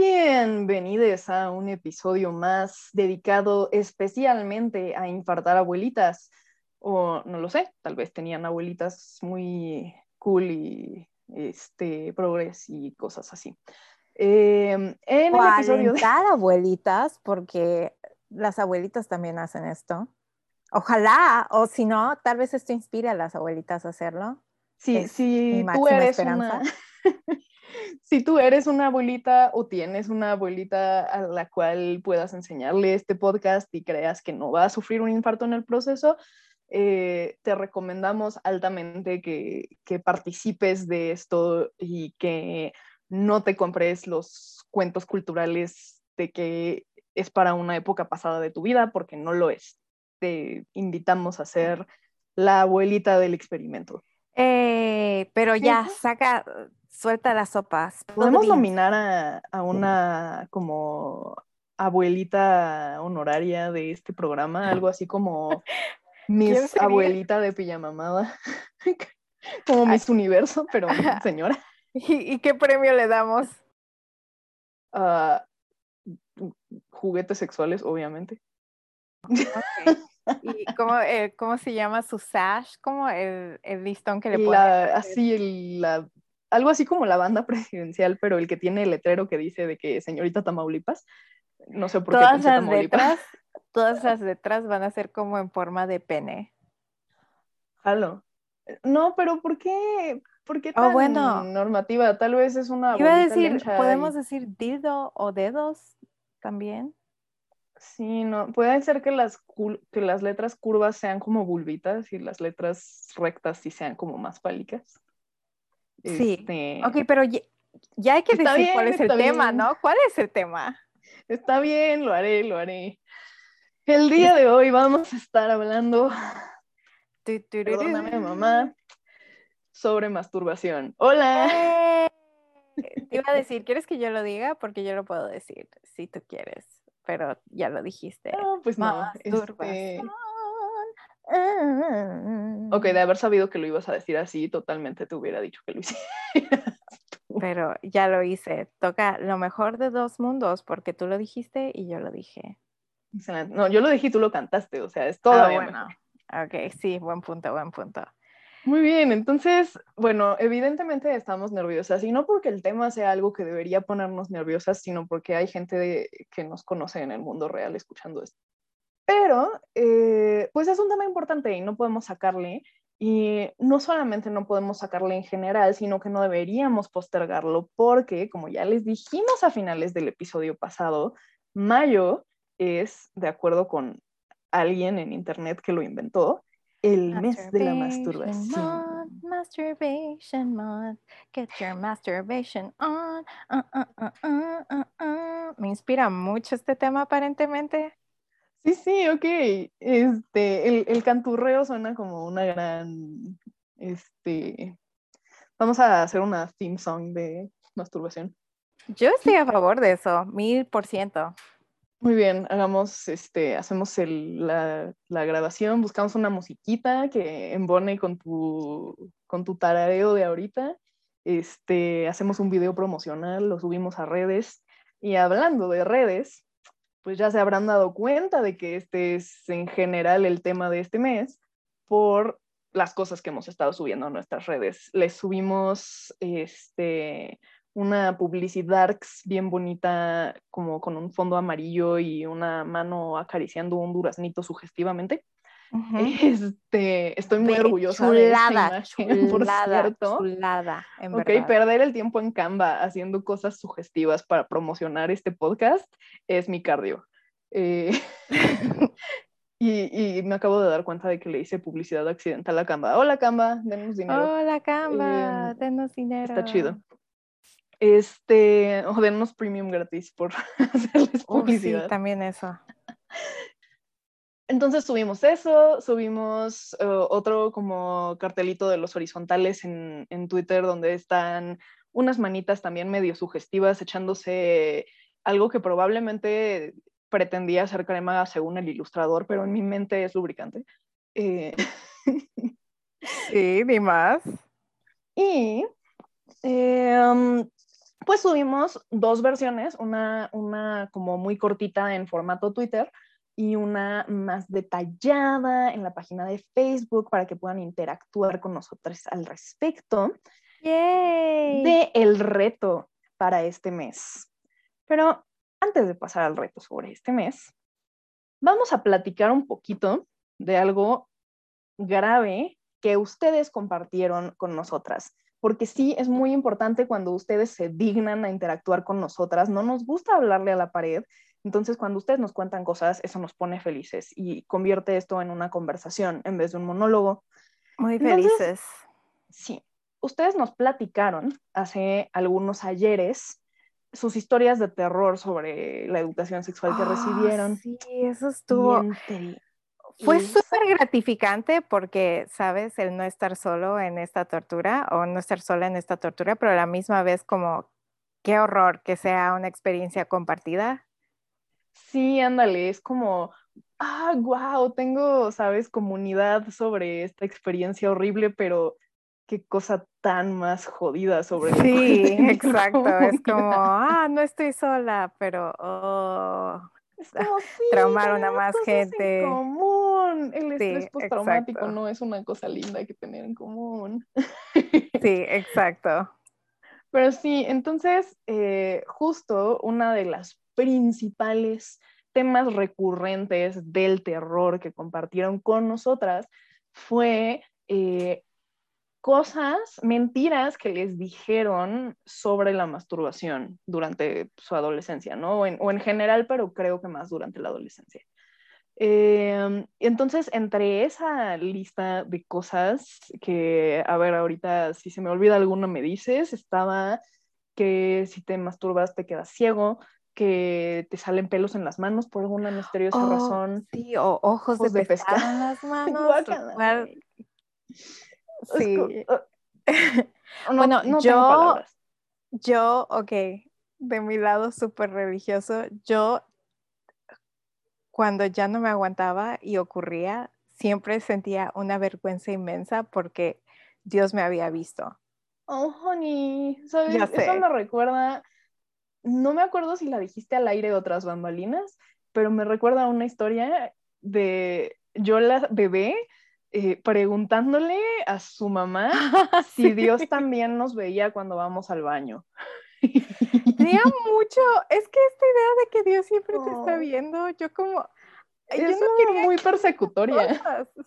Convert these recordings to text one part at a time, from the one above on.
Bienvenidos a un episodio más dedicado especialmente a infartar abuelitas. O no lo sé, tal vez tenían abuelitas muy cool y este, progres y cosas así. Eh, en el episodio de... abuelitas, porque las abuelitas también hacen esto. Ojalá, o si no, tal vez esto inspire a las abuelitas a hacerlo. Sí, si tú eres una... si tú eres una abuelita o tienes una abuelita a la cual puedas enseñarle este podcast y creas que no va a sufrir un infarto en el proceso, eh, te recomendamos altamente que, que, participes de esto y que no te compres los cuentos culturales de que es para una época pasada de tu vida, porque no lo es. Te invitamos a ser la abuelita del experimento. Eh, pero ya, saca, suelta las sopas. Podemos nominar a, una como abuelita honoraria de este programa, algo así como Miss Abuelita de Pijamamada, como Miss Universo, pero señora. ¿Y, qué premio le damos? Uh, juguetes sexuales, obviamente. ¿Y cómo, eh, cómo, se llama su sash? ¿Cómo el, el listón que le pone? así, el, la, algo así como la banda presidencial, pero el que tiene el letrero que dice de que señorita Tamaulipas. No sé por qué pensé las Letras, todas las letras van a ser como en forma de pene. Jalo. No, pero ¿por qué? ¿Por qué oh, tan bueno. normativa? Tal vez es una. Iba a decir, podemos decir dildo o dedos también. Sí, no, puede ser que las, que las letras curvas sean como bulbitas y las letras rectas sí sean como más fálicas. Sí. Este... Ok, pero ya, hay que decir cuál es el tema, ¿no? ¿Cuál es el tema? Está bien, lo haré, lo haré. El día de hoy vamos a estar hablando, perdóname mamá, sobre masturbación. ¡Hola! ¡Eh! Te iba a decir, ¿quieres que yo lo diga? Porque yo lo puedo decir, si tú quieres, pero ya lo dijiste. No, pues no. Este... Ok, de haber sabido que lo ibas a decir así, totalmente te hubiera dicho que lo hicieras. Pero ya lo hice. Toca lo mejor de dos mundos, porque tú lo dijiste y yo lo dije. No, yo lo dije y tú lo cantaste, o sea, es todo ah, bueno. Ok, sí, buen punto, buen punto. Muy bien, entonces, bueno, evidentemente estamos nerviosas y no porque el tema sea algo que debería ponernos nerviosas, sino porque hay gente que nos conoce en el mundo real escuchando esto. Pero, eh, pues es un tema importante y no podemos sacarle. Y no solamente no podemos sacarle en general, sino que no deberíamos postergarlo porque, como ya les dijimos a finales del episodio pasado, mayo es, de acuerdo con alguien en internet que lo inventó, el mes de la masturbación. masturbation month, get your masturbation on. Uh, uh, uh, Me inspira mucho este tema aparentemente. Sí, sí, ok. Este, el, el canturreo suena como una gran, este, vamos a hacer una theme song de masturbación. Yo estoy a favor de eso, mil por ciento. Muy bien, hagamos, este, hacemos el, la, la, grabación, buscamos una musiquita que embone con tu, con tu tarareo de ahorita, este, hacemos un video promocional, lo subimos a redes, y hablando de redes, pues ya se habrán dado cuenta de que este es en general el tema de este mes por las cosas que hemos estado subiendo a nuestras redes. Les subimos este, una publicidad bien bonita, como con un fondo amarillo y una mano acariciando un duraznito sugestivamente. Este, estoy muy orgullosa chulada, de esa imagen, chulada, por Chulada, en ok, perder el tiempo en Canva haciendo cosas sugestivas para promocionar este podcast es mi cardio. Eh, y, y, me acabo de dar cuenta de que le hice publicidad accidental a Canva. Hola Canva, denos dinero. Hola Canva, eh, denos dinero. Está chido. Este, o denos premium gratis por hacerles publicidad. sí, también eso. Entonces subimos eso, subimos uh, otro como cartelito de los horizontales en, en, Twitter donde están unas manitas también medio sugestivas echándose algo que probablemente pretendía ser crema según el ilustrador, pero en mi mente es lubricante. Eh... sí, ni más. Y eh, pues subimos dos versiones, una, una como muy cortita en formato Twitter y una más detallada en la página de Facebook para que puedan interactuar con nosotros al respecto de el reto para este mes. Pero antes de pasar al reto sobre este mes, vamos a platicar un poquito de algo grave que ustedes compartieron con nosotras. Porque sí, es muy importante cuando ustedes se dignan a interactuar con nosotras. No nos gusta hablarle a la pared, entonces, cuando ustedes nos cuentan cosas, eso nos pone felices y convierte esto en una conversación en vez de un monólogo. Muy felices. sí, ustedes nos platicaron hace algunos ayeres sus historias de terror sobre la educación sexual que ah, recibieron. Sí, eso estuvo. Fue súper gratificante porque, sabes, el no estar solo en esta tortura o no estar sola en esta tortura, pero a la misma vez como, qué horror que sea una experiencia compartida Sí, ándale, es como, ah, wow, tengo, sabes, comunidad sobre esta experiencia horrible, pero qué cosa tan más jodida sobre Sí, exacto, es como, ah, no estoy sola, pero, oh, es como, sí, traumaron a más gente. En común. El estrés postraumático no es una cosa linda que tener en común. Sí, exacto. Pero sí, entonces, eh, justo una de las principales temas recurrentes del terror que compartieron con nosotras fue eh, cosas, mentiras que les dijeron sobre la masturbación durante su adolescencia, ¿no? O en, general, pero creo que más durante la adolescencia. Em, entonces, entre esa lista de cosas que, a ver, ahorita si se me olvida alguna me dices, estaba que si te masturbas te quedas ciego, que te salen pelos en las manos por alguna misteriosa oh, razón. Sí, o ojos, de, pescado en las manos. sí. bueno, yo, yo, ok, de mi lado súper religioso, yo cuando ya no me aguantaba y ocurría, siempre sentía una vergüenza inmensa porque Dios me había visto. Oh, honey, ¿sabes? Eso me recuerda no me acuerdo si la dijiste al aire o otras bambalinas, pero me recuerda una historia de yo la bebé eh, preguntándole a su mamá si Dios también nos veía cuando vamos al baño. Tenía mucho, es que esta idea de que Dios siempre te está viendo, yo como, es muy persecutoria.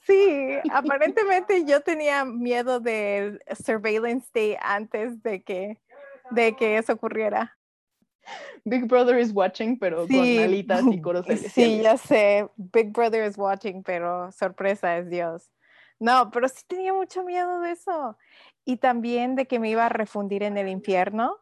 Sí, aparentemente yo tenía miedo del surveillance day antes de que, de que eso ocurriera. Big Brother is watching, pero con alitas y coros Sí, ya sé. Big Brother is watching, pero sorpresa es Dios. No, pero sí tenía mucho miedo de eso. Y también de que me iba a refundir en el infierno.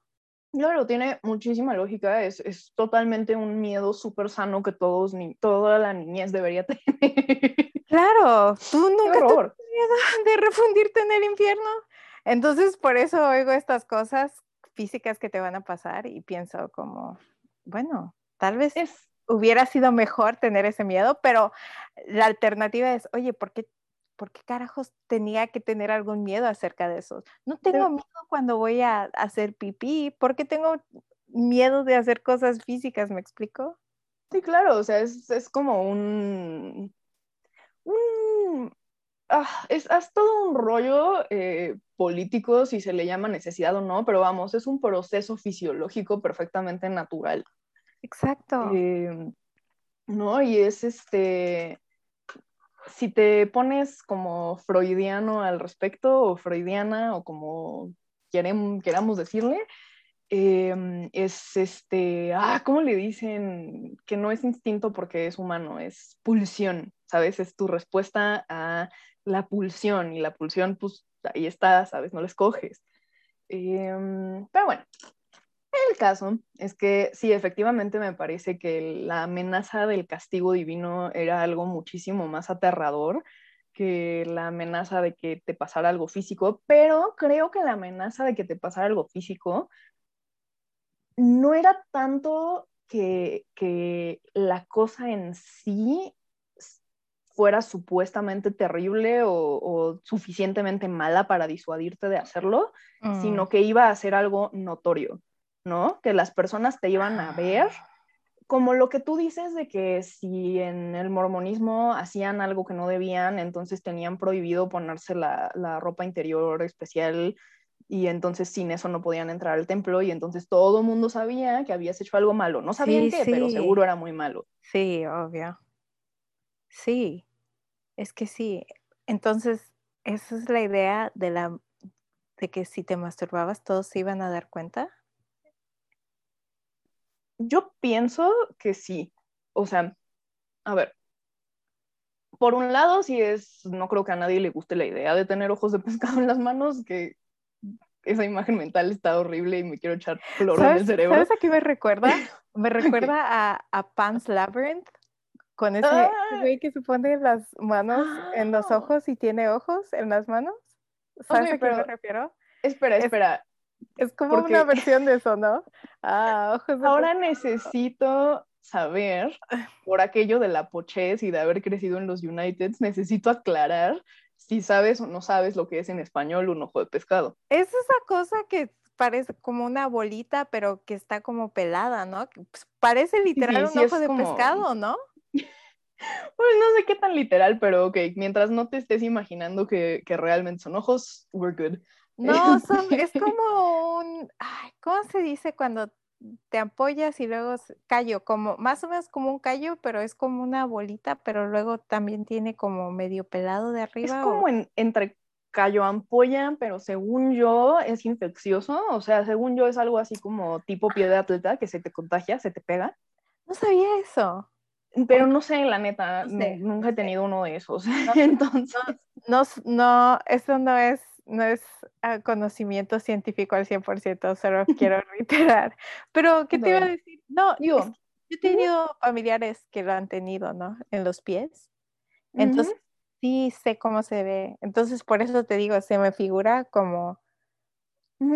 Claro, tiene muchísima lógica. Es, es totalmente un miedo súper sano que todos, ni, toda la niñez debería tener. Claro, tú nunca tienes miedo de refundirte en el infierno. Entonces, por eso oigo estas cosas físicas que te van a pasar y pienso como, bueno, tal vez hubiera sido mejor tener ese miedo, pero la alternativa es, oye, ¿por qué, ¿por qué carajos tenía que tener algún miedo acerca de eso? No tengo miedo cuando voy a hacer pipí, ¿por qué tengo miedo de hacer cosas físicas? ¿Me explico? Sí, claro, o sea, es, es como un, un ah, es, todo un rollo eh, político, si se le llama necesidad o no, pero vamos, es un proceso fisiológico perfectamente natural. Exacto. Eh, ¿No? Y es este, si te pones como freudiano al respecto, o freudiana, o como queramos decirle, em, es este, ah, ¿cómo le dicen? Que no es instinto porque es humano, es pulsión, ¿sabes? Es tu respuesta a la pulsión y la pulsión, pues ahí está, ¿sabes? No la escoges. Em, pero bueno, el caso es que sí, efectivamente me parece que la amenaza del castigo divino era algo muchísimo más aterrador que la amenaza de que te pasara algo físico, pero creo que la amenaza de que te pasara algo físico no era tanto que, que la cosa en sí fuera supuestamente terrible o, suficientemente mala para disuadirte de hacerlo, sino mm. que iba a ser algo notorio, ¿no? Que las personas te iban a ver ah. como lo que tú dices de que si en el mormonismo hacían algo que no debían, entonces tenían prohibido ponerse la, la ropa interior especial y entonces sin eso no podían entrar al templo y entonces todo el mundo sabía que habías hecho algo malo. No sabían qué, pero seguro era muy malo. Sí, obvio. Sí, es que sí. Entonces, esa es la idea de la de que si te masturbabas todos se iban a dar cuenta. Yo pienso que sí. O sea, a ver. Por un lado, sí es, no creo que a nadie le guste la idea de tener ojos de pescado en las manos, que esa imagen mental está horrible y me quiero echar flor en el cerebro. ¿Sabes a qué me recuerda? Me recuerda a, a Pan's Labyrinth, con ese ah. güey que se pone las manos en los ah. ojos y tiene ojos en las manos. ¿Sabes a qué me refiero? Espera, espera. Es como una versión de eso, ¿no? Ah, ojos Ahora necesito saber, por aquello de la pochez y de haber crecido en los Uniteds, necesito aclarar si sabes o no sabes lo que es en español un ojo de pescado. Es esa cosa que parece como una bolita, pero que está como pelada, ¿no? Pues, parece literal un ojo de pescado, ¿no? Pues no sé qué tan literal, pero ok, mientras no te estés imaginando que, que realmente son ojos, we're good. No, son, es como un, ay, ¿cómo se dice cuando te apoyas y luego callo? Como, más o menos como un callo, pero es como una bolita, pero luego también tiene como medio pelado de arriba. Es como en, entre callo ampolla, pero según yo es infeccioso, o sea, según yo es algo así como tipo pie de atleta que se te contagia, se te pega. No sabía eso. Pero no sé, la neta, nunca he tenido uno de esos. Entonces. No, no, eso no es, no es ah, conocimiento científico al 100%, solo quiero reiterar. Pero, ¿qué te iba a decir? No, yo, yo he tenido familiares que lo han tenido, ¿no? En los pies. Entonces, sí sé cómo se ve. Entonces, por eso te digo, se me figura como.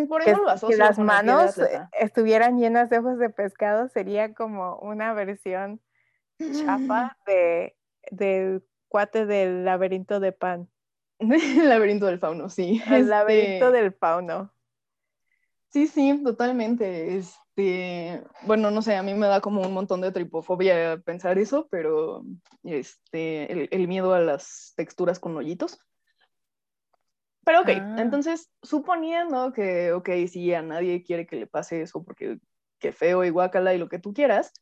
Por eso que, lo que las manos estuvieran llenas de ojos de pescado sería como una versión chapa de, del cuate del laberinto de pan. El laberinto del fauno, sí. El laberinto este del fauno. Sí, sí, totalmente. Este, bueno, no sé, a mí me da como un montón de tripofobia pensar eso, pero este, el, miedo a las texturas con hoyitos. Pero ok, ah. entonces, suponiendo que, ok, si a nadie quiere que le pase eso porque qué feo y guacala y lo que tú quieras,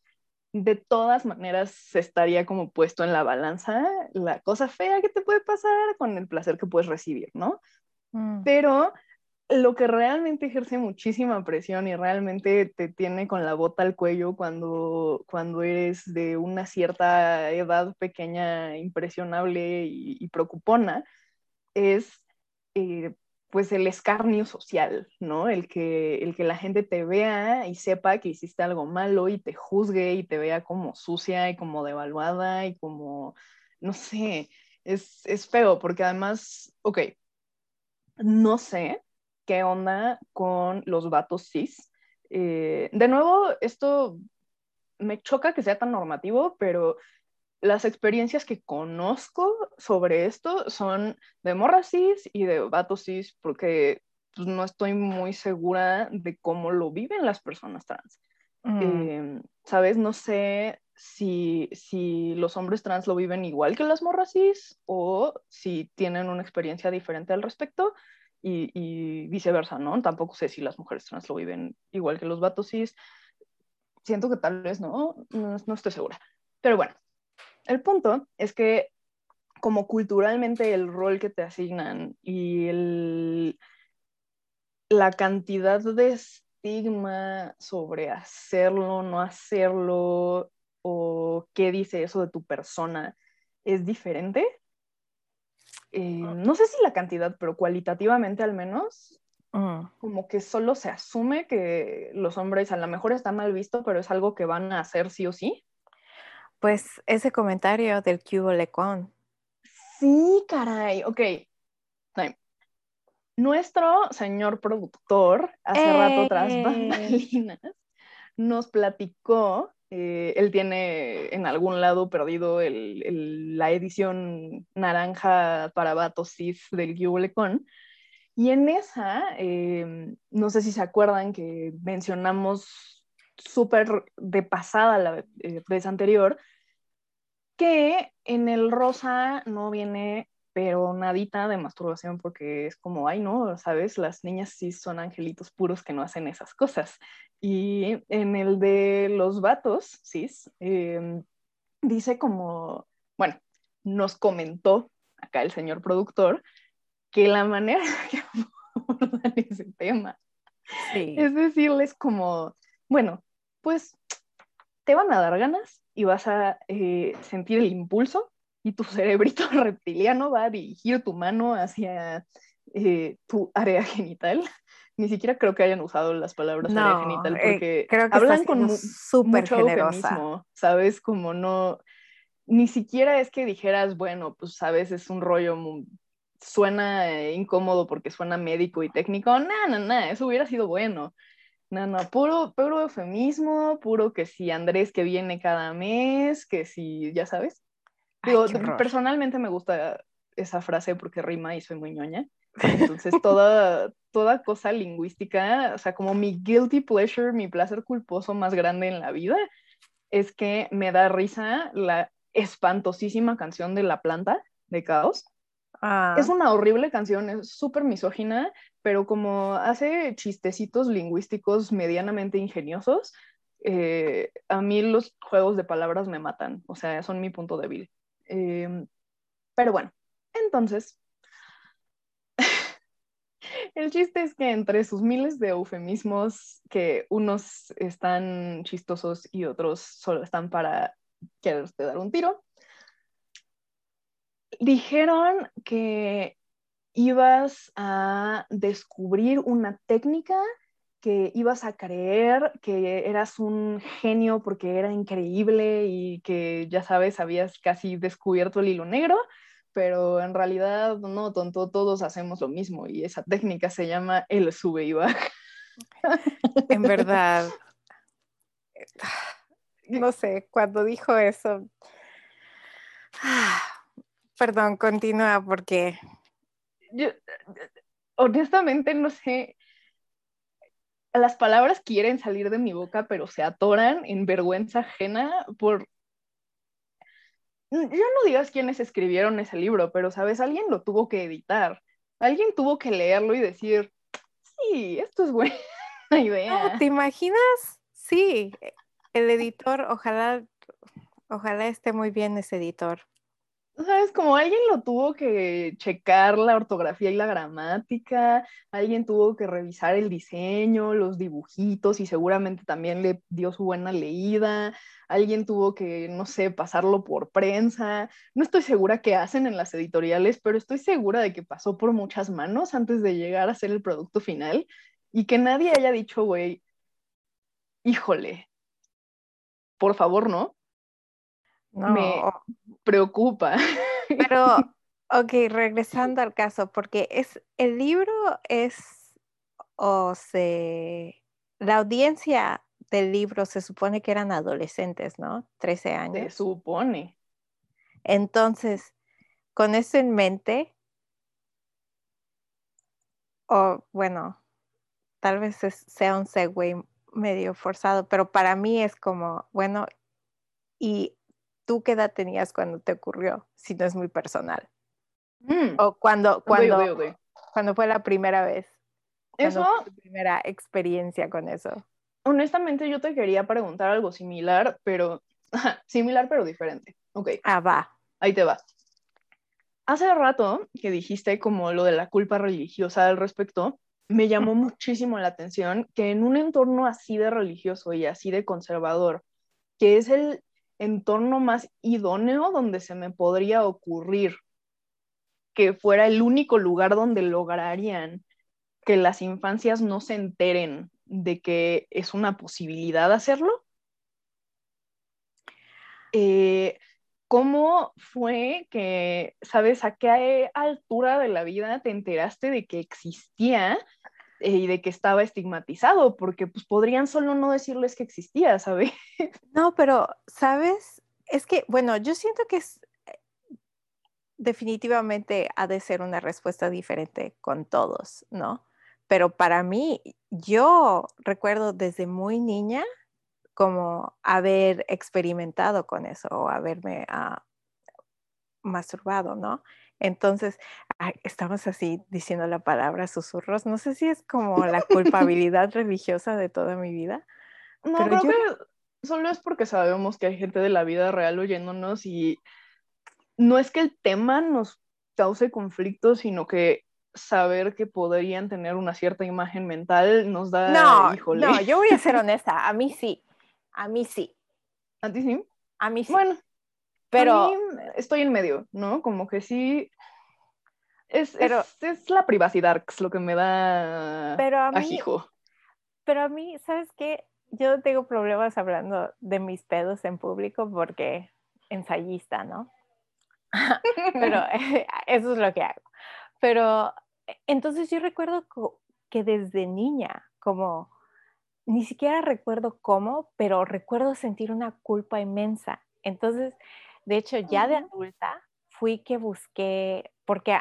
de todas maneras se estaría como puesto en la balanza la cosa fea que te puede pasar con el placer que puedes recibir, ¿no? Mm. Pero lo que realmente ejerce muchísima presión y realmente te tiene con la bota al cuello cuando, cuando eres de una cierta edad pequeña, impresionable y, preocupona, es eh, pues el escarnio social, ¿no? El que, el que la gente te vea y sepa que hiciste algo malo y te juzgue y te vea como sucia y como devaluada y como, no sé, es, es feo porque además, ok, no sé qué onda con los vatos cis. Eh, de nuevo, esto me choca que sea tan normativo, pero las experiencias que conozco sobre esto son de morras cis y de vatos cis, porque pues, no estoy muy segura de cómo lo viven las personas trans. Mm. Em, ¿Sabes? No sé si, si los hombres trans lo viven igual que las morras cis o si tienen una experiencia diferente al respecto y, y viceversa, ¿no? Tampoco sé si las mujeres trans lo viven igual que los vatos cis. Siento que tal vez no, no, no estoy segura. Pero bueno, el punto es que como culturalmente el rol que te asignan y el, la cantidad de estigma sobre hacerlo, no hacerlo, o qué dice eso de tu persona es diferente. Eh, no sé si la cantidad, pero cualitativamente al menos, mm. como que solo se asume que los hombres a lo mejor está mal visto, pero es algo que van a hacer sí o sí. Pues ese comentario del cubo lecón. Sí, caray, ok. Nuestro señor productor, hace rato tras ¡Eh! bambalinas, nos platicó, eh, él tiene en algún lado perdido el, la edición naranja para vatos cis del Gubulecon, y en esa, em, no sé si se acuerdan que mencionamos súper de pasada la eh, vez anterior, que en el rosa no viene pero nadita de masturbación porque es como, ay, no, sabes, las niñas sí son angelitos puros que no hacen esas cosas. Y en el de los vatos, sí, em, dice como, bueno, nos comentó acá el señor productor que la manera que abordan ese tema es decirles como, bueno, pues te van a dar ganas y vas a eh, sentir el impulso y tu cerebrito reptiliano va a dirigir tu mano hacia eh, tu área genital. Ni siquiera creo que hayan usado las palabras área genital eh, porque creo que hablan con súper generosa. ¿sabes? Como no, ni siquiera es que dijeras, bueno, pues sabes, es un rollo, suena eh, incómodo porque suena médico y técnico. No, no, no, eso hubiera sido bueno. No, no, puro, puro eufemismo, puro que si Andrés que viene cada mes, que si, ya sabes personalmente me gusta esa frase porque rima y soy muy ñoña. Entonces, toda, toda cosa lingüística, o sea, como mi guilty pleasure, mi placer culposo más grande en la vida, es que me da risa la espantosísima canción de La Planta de Caos. Ah. Es una horrible canción, es súper misógina, pero como hace chistecitos lingüísticos medianamente ingeniosos, eh, a mí los juegos de palabras me matan, o sea, son mi punto débil. Em, pero bueno, entonces, el chiste es que entre sus miles de eufemismos, que unos están chistosos y otros solo están para quererte dar un tiro, dijeron que ibas a descubrir una técnica que ibas a creer que eras un genio porque era increíble y que ya sabes, habías casi descubierto el hilo negro, pero en realidad no, tonto, todos hacemos lo mismo y esa técnica se llama el sube y baja. En verdad, no sé, cuando dijo eso, perdón, continúa porque... Yo, honestamente no sé, las palabras quieren salir de mi boca, pero se atoran en vergüenza ajena por... Ya no digas quiénes escribieron ese libro, pero sabes, alguien lo tuvo que editar. Alguien tuvo que leerlo y decir, sí, esto es buena idea. ¿Te imaginas? Sí, el editor, ojalá, ojalá esté muy bien ese editor. ¿Sabes? Como alguien lo tuvo que checar la ortografía y la gramática, alguien tuvo que revisar el diseño, los dibujitos y seguramente también le dio su buena leída, alguien tuvo que, no sé, pasarlo por prensa. No estoy segura qué hacen en las editoriales, pero estoy segura de que pasó por muchas manos antes de llegar a ser el producto final y que nadie haya dicho, güey, híjole, por favor, ¿no? Me preocupa. Pero, ok, regresando al caso, porque es el libro es, o se, la audiencia del libro se supone que eran adolescentes, ¿no? 13 años. Se supone. Entonces, con eso en mente, o bueno, tal vez sea un segue medio forzado, pero para mí es como, bueno, y ¿tú qué edad tenías cuando te ocurrió? Si no es muy personal. Mm. O cuando, cuando, cuando fue la primera vez. Eso. tu primera experiencia con eso. Honestamente, yo te quería preguntar algo similar, pero similar pero diferente. Ok. Ah, va. Ahí te va. Hace rato que dijiste como lo de la culpa religiosa al respecto, me llamó muchísimo la atención que en un entorno así de religioso y así de conservador, que es el entorno más idóneo donde se me podría ocurrir que fuera el único lugar donde lograrían que las infancias no se enteren de que es una posibilidad hacerlo. Eh, ¿Cómo fue que, sabes, a qué altura de la vida te enteraste de que existía y de que estaba estigmatizado? Porque pues podrían solo no decirles que existía, ¿sabes? No, pero, ¿sabes? Es que, bueno, yo siento que es, definitivamente ha de ser una respuesta diferente con todos, ¿no? Pero para mí, yo recuerdo desde muy niña como haber experimentado con eso o haberme ah, masturbado, ¿no? Entonces, estamos así diciendo la palabra susurros. No sé si es como la culpabilidad religiosa de toda mi vida. No, creo que solo es porque sabemos que hay gente de la vida real oyéndonos y no es que el tema nos cause conflicto, sino que saber que podrían tener una cierta imagen mental nos da, no, No, yo voy a ser honesta, a mí sí, a mí sí. ¿A ti sí? A mí sí. Bueno, pero estoy en medio, ¿no? Como que sí. Es, pero, es, la privacidad lo que me da pero a mí, Pero a mí, ¿sabes qué? Yo tengo problemas hablando de mis pedos en público porque ensayista, ¿no? pero eso es lo que hago. Pero e, entonces yo recuerdo que desde niña, como ni siquiera recuerdo cómo, pero recuerdo sentir una culpa inmensa. Entonces, de hecho, ya de adulta fui que busqué, porque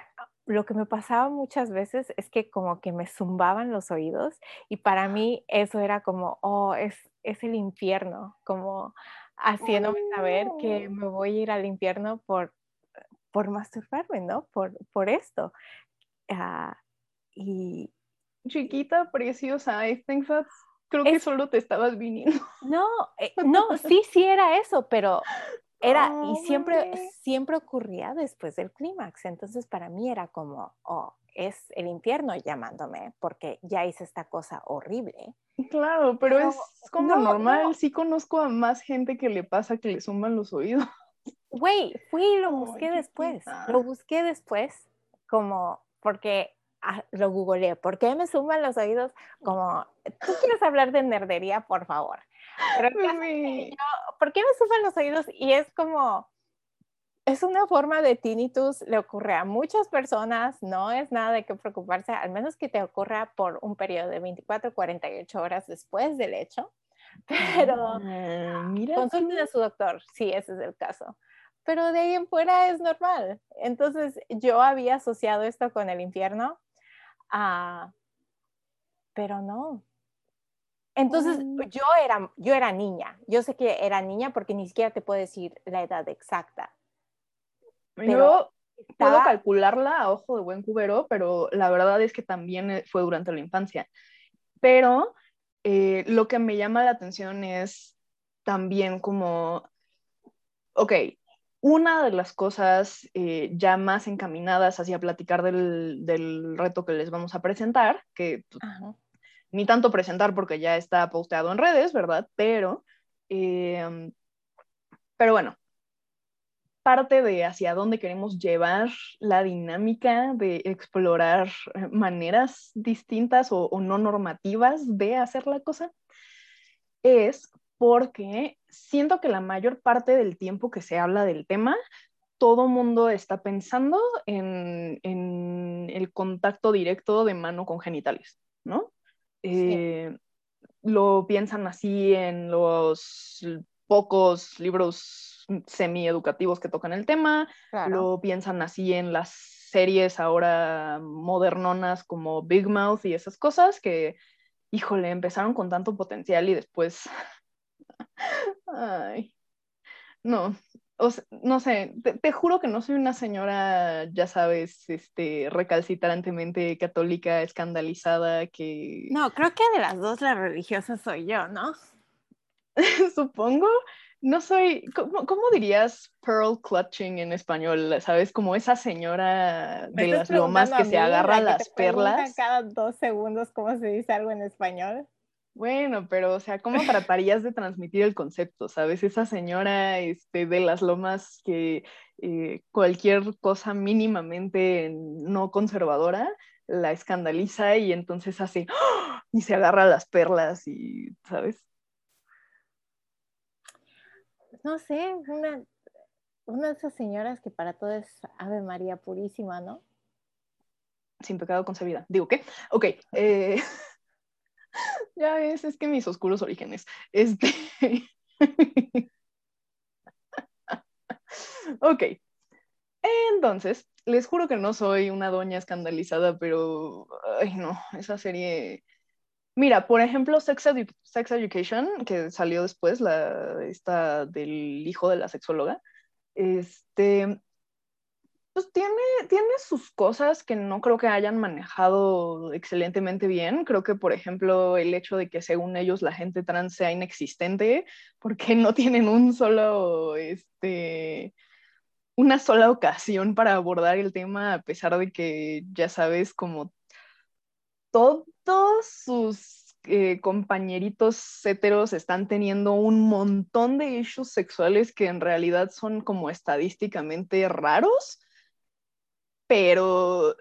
lo que me pasaba muchas veces es que como que me zumbaban los oídos y para mí eso era como, oh, es, es el infierno, como haciéndome saber que me voy a ir al infierno por, por masturbarme, ¿no? Por, por esto. Ah, y... Chiquita, preciosa, I think that's Creo que solo te estabas viniendo. No, eh, no, sí, sí era eso, pero era, y siempre, siempre ocurría después del clímax. Entonces para mí era como, oh, es el infierno llamándome porque ya hice esta cosa horrible. Claro, pero, es como normal. Sí conozco a más gente que le pasa que le suman los oídos. Güey, fui y lo busqué después. Lo busqué después como porque Ah, lo googleé. ¿Por qué me suman los oídos? Como, tú quieres hablar de nerdería, por favor. Pero ¿por qué me suman los oídos? Y es como, es una forma de tinnitus, le ocurre a muchas personas, no es nada de qué preocuparse, al menos que te ocurra por un periodo de 24, 48 horas después del hecho. Pero ah, consulten a su doctor, si ese es el caso. Pero de ahí en fuera es normal. Entonces yo había asociado esto con el infierno Ah, pero no. Entonces, mm. yo, era, yo era niña. Yo sé que era niña porque ni siquiera te puedo decir la edad exacta. Pero puedo calcularla a ojo de buen cubero, pero la verdad es que también eh, fue durante la infancia. Pero eh, lo que me llama la atención es también como, ok, una de las cosas eh, ya más encaminadas hacia platicar del, reto que les vamos a presentar, que pues, ni tanto presentar porque ya está posteado en redes, ¿verdad? Pero, em, pero bueno, parte de hacia dónde queremos llevar la dinámica de explorar eh, maneras distintas o no normativas de hacer la cosa es porque siento que la mayor parte del tiempo que se habla del tema, todo mundo está pensando en, el contacto directo de mano con genitales, ¿no? Eh, lo piensan así en los pocos libros semi-educativos que tocan el tema, lo piensan así en las series ahora modernonas como Big Mouth y esas cosas que, híjole, empezaron con tanto potencial y después Ay, no, no sé, te, juro que no soy una señora, ya sabes, este, recalcitrantemente católica, escandalizada, que... No, creo que de las dos la religiosa soy yo, ¿no? Supongo. No soy, ¿cómo, ¿cómo, dirías pearl clutching en español? ¿Sabes? Como esa señora de las lomas que se agarra las perlas. Cada dos segundos cómo se dice algo en español. Bueno, pero, o sea, ¿cómo tratarías de transmitir el concepto? ¿Sabes? Esa señora este, de las lomas que eh, cualquier cosa mínimamente no conservadora la escandaliza y entonces hace ¡ah! y se agarra las perlas y, ¿sabes? No sé, una, una de esas señoras que para todo es Ave María Purísima, ¿no? Sin pecado concebida. Digo, ¿qué? Ok. Eh, ya ves, es que mis oscuros orígenes. Este. ok. Entonces, les juro que no soy una doña escandalizada, pero, ay no, esa serie... Mira, por ejemplo, Sex, Sex Education, que salió después, la, esta del hijo de la sexóloga, este, pues tiene, tiene sus cosas que no creo que hayan manejado excelentemente bien. Creo que, por ejemplo, el hecho de que según ellos la gente trans sea inexistente, porque no tienen un solo, este, una sola ocasión para abordar el tema, a pesar de que, ya sabes, como todos sus eh, compañeritos heteros están teniendo un montón de issues sexuales que en realidad son como estadísticamente raros, pero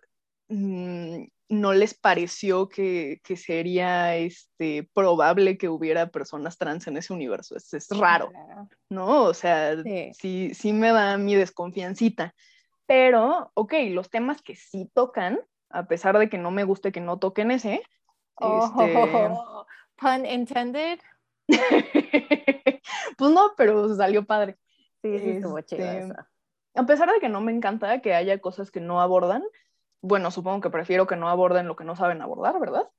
mm, no les pareció que, sería este, probable que hubiera personas trans en ese universo. Es, raro, ¿no? O sea, sí. sí. me da mi desconfiancita. Pero, ok, los temas que sí tocan, a pesar de que no me guste que no toquen ese. Oh, este... Pun intended. pues no, pero salió padre. Sí, sí, estuvo chido A pesar de que no me encanta que haya cosas que no abordan, bueno, supongo que prefiero que no aborden lo que no saben abordar, ¿verdad?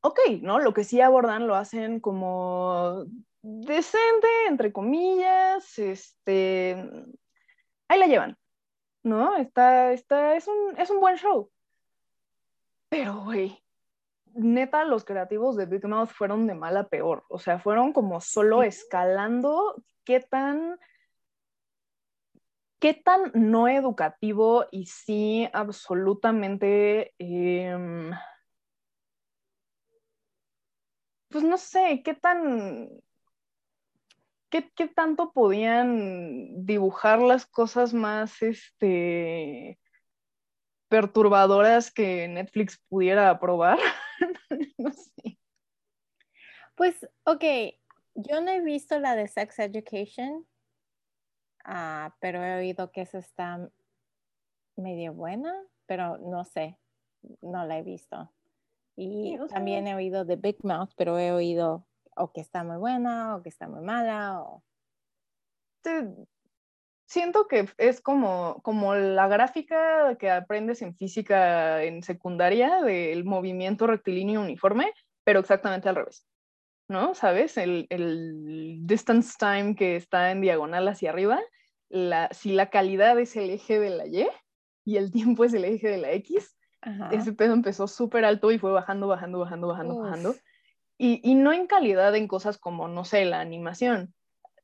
Ok, ¿no? Lo que sí abordan lo hacen como decente, entre comillas, este, ahí la llevan, ¿no? Está, está, es un, es un buen show. Pero, güey, neta, los creativos de Big Mouth fueron de mala peor. O sea, fueron como solo escalando qué tan qué tan no educativo y sí absolutamente, em, pues no sé, qué tan, qué, tanto podían dibujar las cosas más, este, perturbadoras que Netflix pudiera aprobar. no sé. Pues, ok, yo no he visto la de Sex Education, Ah, pero he oído que esa está medio buena, pero no sé, no la he visto. Y también he oído de Big Mouth, pero he oído o que está muy buena o que está muy mala. O... siento que es como, como la gráfica que aprendes en física en secundaria del movimiento rectilíneo uniforme, pero exactamente al revés. ¿No? ¿Sabes? El, distance time que está en diagonal hacia arriba, la, si la calidad es el eje de la Y y el tiempo es el eje de la X, ese pedo empezó súper alto y fue bajando, bajando, bajando, bajando, bajando. Y, y, no en calidad en cosas como, no sé, la animación.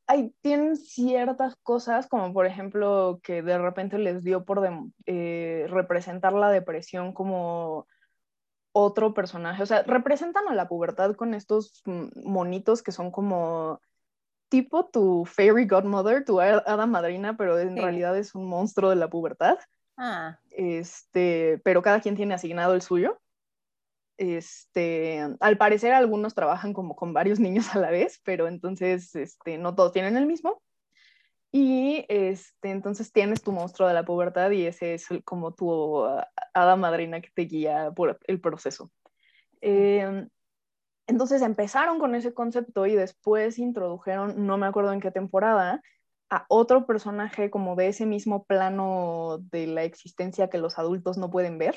Hay, tienen ciertas cosas, como por ejemplo que de repente les dio por eh, representar la depresión como otro personaje, o sea, representan a la pubertad con estos monitos que son como tipo tu fairy godmother, tu hada madrina, pero en realidad es un monstruo de la pubertad. Ah. Este, pero cada quien tiene asignado el suyo. Este, al parecer algunos trabajan como con varios niños a la vez, pero entonces este, no todos tienen el mismo. Y este, entonces tienes tu monstruo de la pubertad y ese es como tu hada madrina que te guía por el proceso. Em, entonces empezaron con ese concepto y después introdujeron, no me acuerdo en qué temporada, a otro personaje como de ese mismo plano de la existencia que los adultos no pueden ver.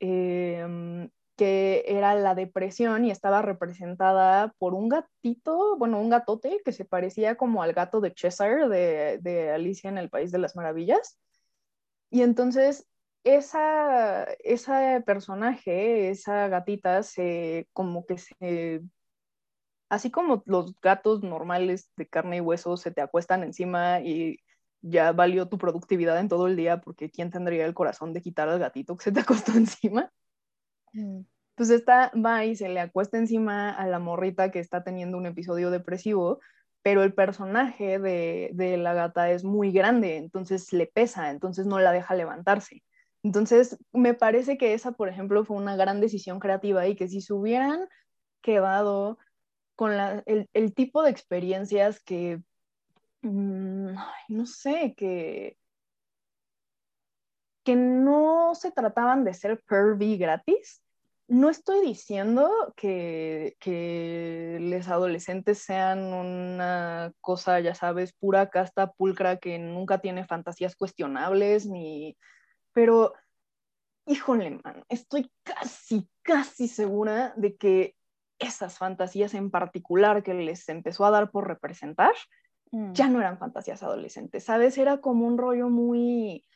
Em, que era la depresión y estaba representada por un gatito, bueno, un gatote que se parecía como al gato de Cheshire de, Alicia en el País de las Maravillas. Y entonces esa, esa personaje, esa gatita, se como que se, así como los gatos normales de carne y hueso se te acuestan encima y ya valió tu productividad en todo el día porque ¿quién tendría el corazón de quitar al gatito que se te acostó encima? Mm. Pues esta va y se le acuesta encima a la morrita que está teniendo un episodio depresivo, pero el personaje de, de la gata es muy grande, entonces le pesa, entonces no la deja levantarse. Entonces, me parece que esa, por ejemplo, fue una gran decisión creativa y que si se hubieran quedado con el, tipo de experiencias que, mm, no sé, que, que no se trataban de ser pervy gratis, no estoy diciendo que, que los adolescentes sean una cosa, ya sabes, pura casta pulcra que nunca tiene fantasías cuestionables, ni... Pero, híjole, man, estoy casi, casi segura de que esas fantasías en particular que les empezó a dar por representar, mm. ya no eran fantasías adolescentes, ¿sabes? Era como un rollo muy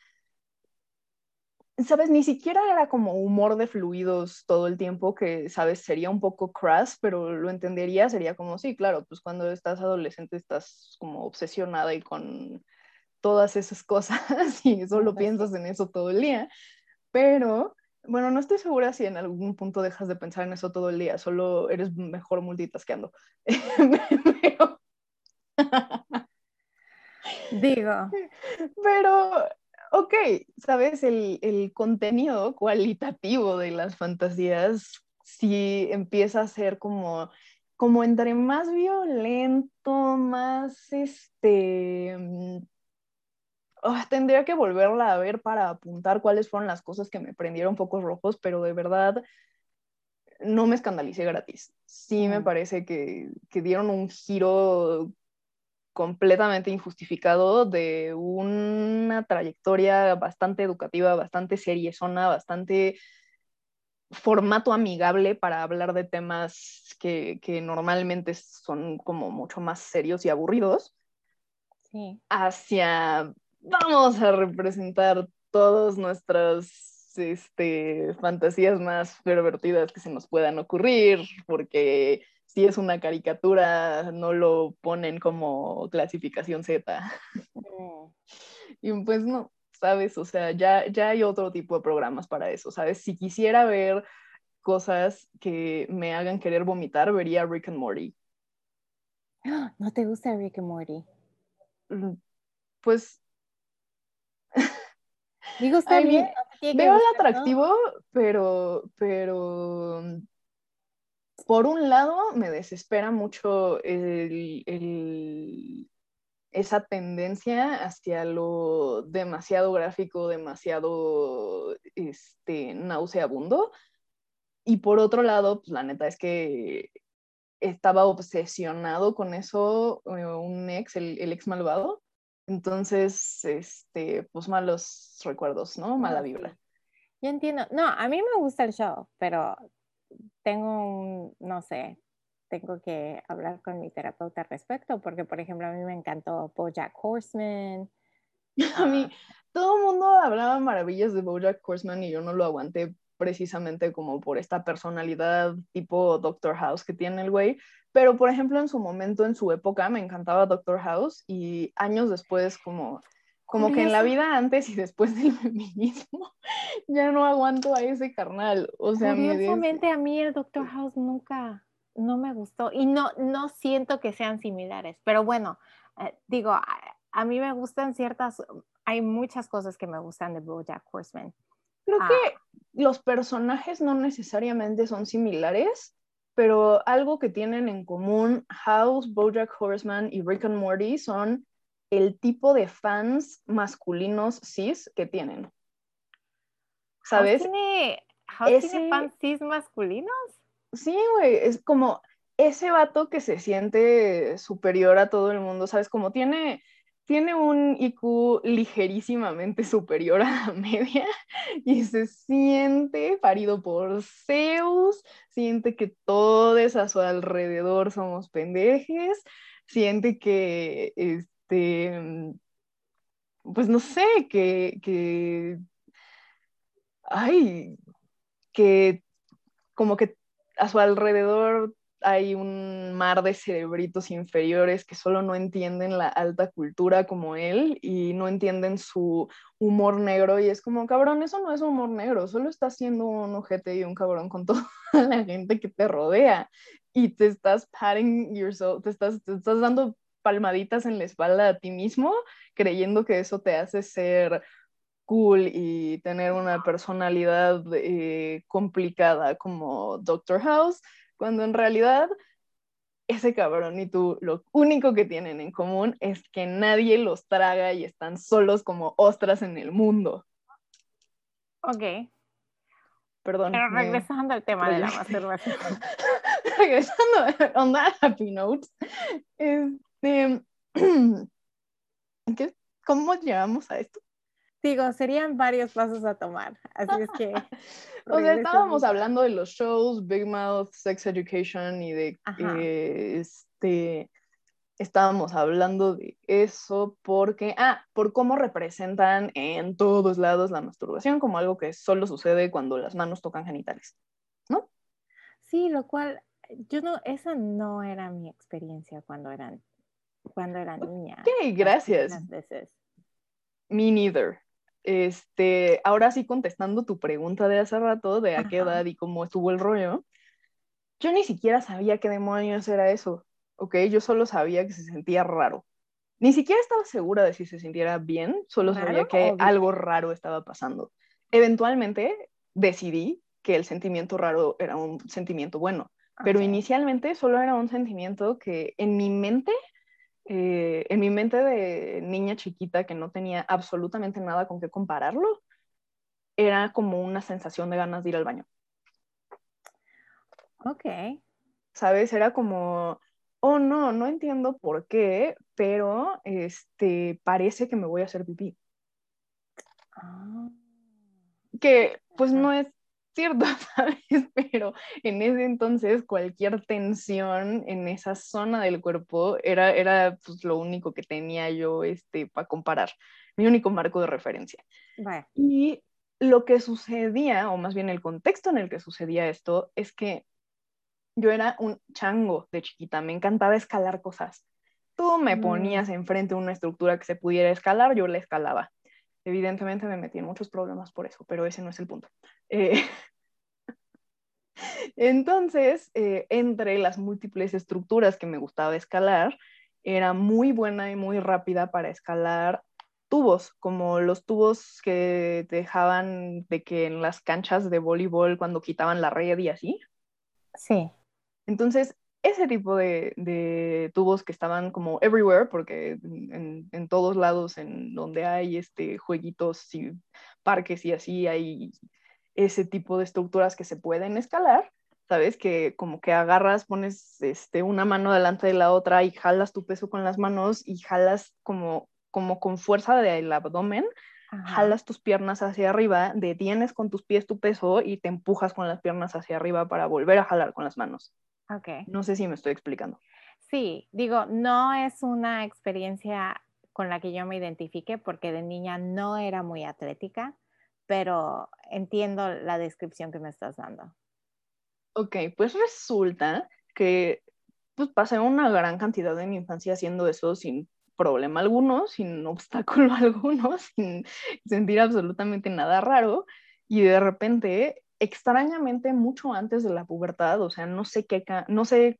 sabes, ni siquiera era como humor de fluidos todo el tiempo, que, sabes, sería un poco crass, pero lo entendería, sería como, sí, claro, pues cuando estás adolescente estás como obsesionada y con todas esas cosas y solo piensas en eso todo el día, pero... Bueno, no estoy segura si en algún punto dejas de pensar en eso todo el día, solo eres mejor multitaskeando. pero... Digo. Pero ok, sabes, el, contenido cualitativo de las fantasías sí empieza a ser como, como entre más violento, más este... Mm, ah, tendría que volverla a ver para apuntar cuáles fueron las cosas que me prendieron focos rojos, pero de verdad no me escandalicé gratis. Sí me parece que, que dieron un giro completamente injustificado de una trayectoria bastante educativa, bastante seriezona, bastante formato amigable para hablar de temas que, que, normalmente son como mucho más serios y aburridos, sí. hacia vamos a representar todas nuestras este, fantasías más pervertidas que se nos puedan ocurrir, porque si es una caricatura, no lo ponen como clasificación Z. Y pues no, ¿sabes? O sea, ya, ya hay otro tipo de programas para eso, ¿sabes? Si quisiera ver cosas que me hagan querer vomitar, vería Rick and Morty. ¿No te gusta Rick and Morty? Mm, pues... Digo, está bien. veo el atractivo, pero, pero por un lado, me desespera mucho esa tendencia hacia lo demasiado gráfico, demasiado este, nauseabundo. Y por otro lado, pues la neta es que estaba obsesionado con eso eh, un ex, el, el, ex malvado. Entonces, este, pues malos recuerdos, ¿no? Mala vibra. Yo entiendo. No, a mí me gusta el show, pero tengo un, no sé, tengo que hablar con mi terapeuta al respecto, porque por ejemplo a mí me encantó Bojack Horseman. A mí, todo el mundo hablaba maravillas de Bojack Horseman y yo no lo aguanté precisamente como por esta personalidad tipo Doctor House que tiene el güey, pero por ejemplo en su momento, en su época, me encantaba Doctor House y años después como como que en la vida antes y después del feminismo ya no aguanto a ese carnal. O sea, Curiosamente a mí el Doctor House nunca, no me gustó y no, no siento que sean similares, pero bueno, eh, digo, a, mí me gustan ciertas, hay muchas cosas que me gustan de BoJack Horseman. Creo ah. que los personajes no necesariamente son similares, pero algo que tienen en común House, BoJack Horseman y Rick and Morty son el tipo de fans masculinos cis que tienen. ¿Sabes? ¿Tiene, fans cis masculinos? Sí, güey, es como ese vato que se siente superior a todo el mundo, ¿sabes? Como tiene, tiene un IQ ligerísimamente superior a la media y se siente parido por Zeus, siente que todos a su alrededor somos pendejes, siente que este, pues no sé, que, que, ay, que como que a su alrededor hay un mar de cerebritos inferiores que solo no entienden la alta cultura como él y no entienden su humor negro y es como, cabrón, eso no es humor negro, solo estás siendo un ojete y un cabrón con toda la gente que te rodea y te estás patting yourself, te estás, te estás dando palmaditas en la espalda a ti mismo, creyendo que eso te hace ser cool y tener una personalidad eh, complicada como Doctor House, cuando en realidad ese cabrón y tú lo único que tienen en común es que nadie los traga y están solos como ostras en el mundo. Ok. Perdón. Pero regresando al tema de la masturbación. regresando a onda Happy Notes. Este, ¿qué? ¿Cómo llegamos a esto? Digo, serían varios pasos a tomar. Así es que. o sea, estábamos hablando de los shows, Big Mouth, Sex Education y de eh, este. Estábamos hablando de eso porque, ah, por cómo representan en todos lados la masturbación como algo que solo sucede cuando las manos tocan genitales, ¿no? Sí, lo cual, yo no, esa no era mi experiencia cuando eran, cuando era niña. Ok, gracias. Veces. Me neither. Este, ahora sí contestando tu pregunta de hace rato, de a qué edad y cómo estuvo el rollo, yo ni siquiera sabía qué demonios era eso, ¿ok? Yo solo sabía que se sentía raro. Ni siquiera estaba segura de si se sintiera bien, solo sabía que algo raro estaba pasando. Eventualmente decidí que el sentimiento raro era un sentimiento bueno, pero inicialmente solo era un sentimiento que en mi mente eh, en mi mente de niña chiquita que no tenía absolutamente nada con qué compararlo, era como una sensación de ganas de ir al baño. Ok. ¿Sabes? Era como, oh no, no entiendo por qué, pero este, parece que me voy a hacer pipí. Ah. Que pues no es cierto, ¿sabes? Pero en ese entonces cualquier tensión en esa zona del cuerpo era, era pues, lo único que tenía yo este, para comparar, mi único marco de referencia. Y lo que sucedía, o más bien el contexto en el que sucedía esto, es que yo era un chango de chiquita, me encantaba escalar cosas. Tú me mm. ponías enfrente una estructura que se pudiera escalar, yo la escalaba. Evidentemente me metí en muchos problemas por eso, pero ese no es el punto. Eh, entonces, eh, entre las múltiples estructuras que me gustaba escalar, era muy buena y muy rápida para escalar tubos, como los tubos que dejaban de que en las canchas de voleibol cuando quitaban la red y así. Sí. Entonces, ese tipo de, tubos que estaban como everywhere, porque en, todos lados en donde hay este, jueguitos y parques y así, hay ese tipo de estructuras que se pueden escalar, ¿sabes? Que como que agarras, pones este, una mano delante de la otra y jalas tu peso con las manos y jalas como, como con fuerza del abdomen, jalas tus piernas hacia arriba, detienes con tus pies tu peso y te empujas con las piernas hacia arriba para volver a jalar con las manos. Okay. No sé si me estoy explicando. Sí, digo, no es una experiencia con la que yo me identifique porque de niña no era muy atlética, pero entiendo la descripción que me estás dando. Ok, pues resulta que pues, pasé una gran cantidad de mi infancia haciendo eso sin problema alguno, sin obstáculo alguno, sin sentir absolutamente nada raro. Y de repente extrañamente mucho antes de la pubertad, o sea, no sé qué, no sé,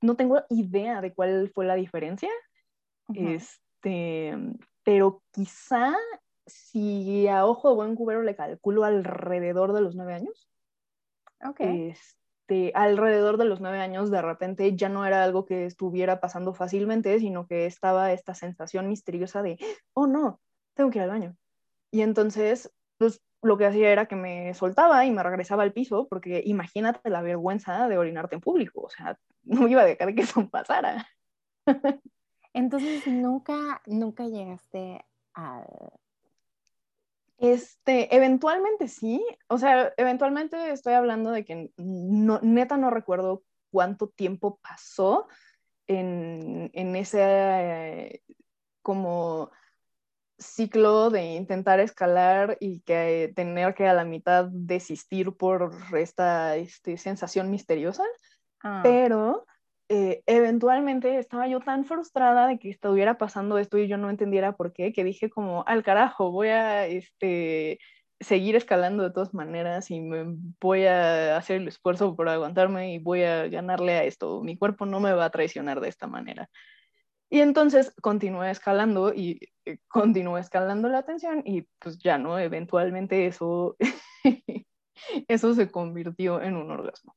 no tengo idea de cuál fue la diferencia, este, pero quizá si a ojo de buen cubero le calculo alrededor de los nueve años. Ok. Este, alrededor de los nueve años, de repente ya no era algo que estuviera pasando fácilmente, sino que estaba esta sensación misteriosa de, oh no, tengo que ir al baño. Y entonces, pues lo que hacía era que me soltaba y me regresaba al piso, porque imagínate la vergüenza de orinarte en público, o sea, no iba a dejar que eso pasara. Entonces, nunca, nunca llegaste al... Este, eventualmente sí, o sea, eventualmente estoy hablando de que no, neta no recuerdo cuánto tiempo pasó en, en ese como ciclo de intentar escalar y que tener que a la mitad desistir por esta este, sensación misteriosa, ah. pero eh, eventualmente estaba yo tan frustrada de que estuviera pasando esto y yo no entendiera por qué, que dije como, al carajo, voy a este, seguir escalando de todas maneras y me voy a hacer el esfuerzo por aguantarme y voy a ganarle a esto, mi cuerpo no me va a traicionar de esta manera. Y entonces continué escalando y eh, continué escalando la tensión y pues ya, ¿no? Eventualmente eso, eso se convirtió en un orgasmo.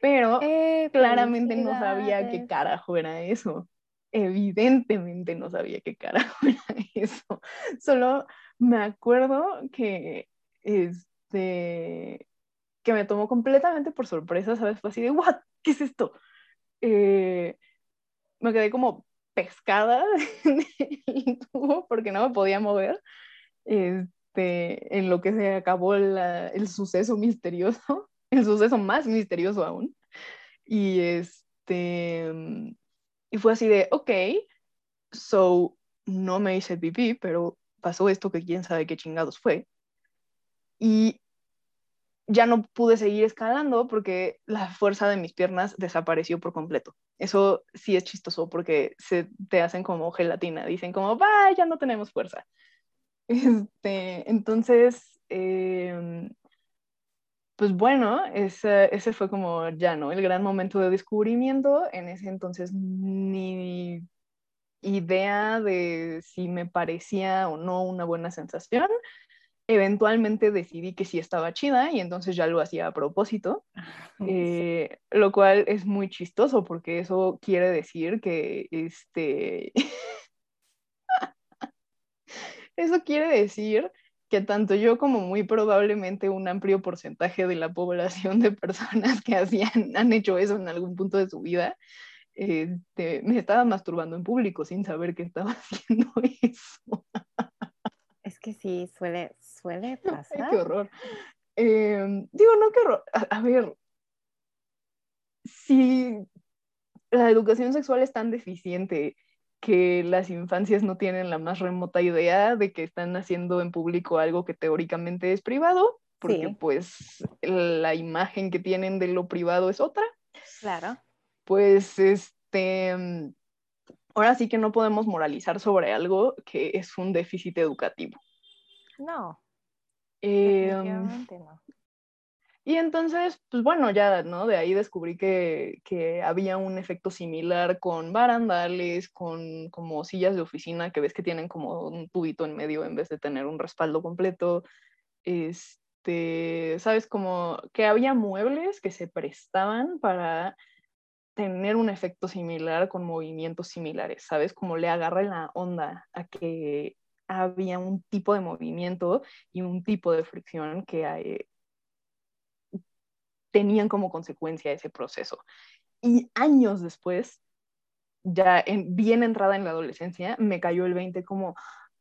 Pero eh, claramente no sabía qué carajo era eso. Evidentemente no sabía qué carajo era eso. Solo me acuerdo que, este, que me tomó completamente por sorpresa, ¿sabes? Fue así de, ¿what? ¿Qué es esto? Eh, me quedé como pescada tubo porque no me podía mover. Este, en lo que se acabó el suceso misterioso, el suceso más misterioso aún. Y este, y fue así de, ok, so no me hice pipí, pero pasó esto que quién sabe qué chingados fue. Y ya no pude seguir escalando porque la fuerza de mis piernas desapareció por completo. Eso sí es chistoso porque se te hacen como gelatina, dicen como, va, ya no tenemos fuerza. Este, entonces, em, pues bueno, ese, ese fue como ya, ¿no? El gran momento de descubrimiento. En ese entonces ni idea de si me parecía o no una buena sensación eventualmente decidí que sí estaba chida y entonces ya lo hacía a propósito, eh, lo cual es muy chistoso porque eso quiere decir que este... eso quiere decir que tanto yo como muy probablemente un amplio porcentaje de la población de personas que hacían, han hecho eso en algún punto de su vida, este, me estaba masturbando en público sin saber que estaba haciendo eso. Que sí, suele, suele pasar. qué horror. Em, digo, no, qué horror. A, ver, si la educación sexual es tan deficiente que las infancias no tienen la más remota idea de que están haciendo en público algo que teóricamente es privado, porque pues la imagen que tienen de lo privado es otra. Claro. Pues este, ahora sí que no podemos moralizar sobre algo que es un déficit educativo. No. Em, no. Y entonces, pues bueno, ya, ¿no? De ahí descubrí que, que, había un efecto similar con barandales, con como sillas de oficina que ves que tienen como un tubito en medio en vez de tener un respaldo completo. Este, ¿sabes? Como que había muebles que se prestaban para tener un efecto similar con movimientos similares, ¿sabes? Como le agarra la onda a que había un tipo de movimiento y un tipo de fricción que eh, tenían como consecuencia ese proceso. Y años después, ya en, bien entrada en la adolescencia, me cayó el 20 como,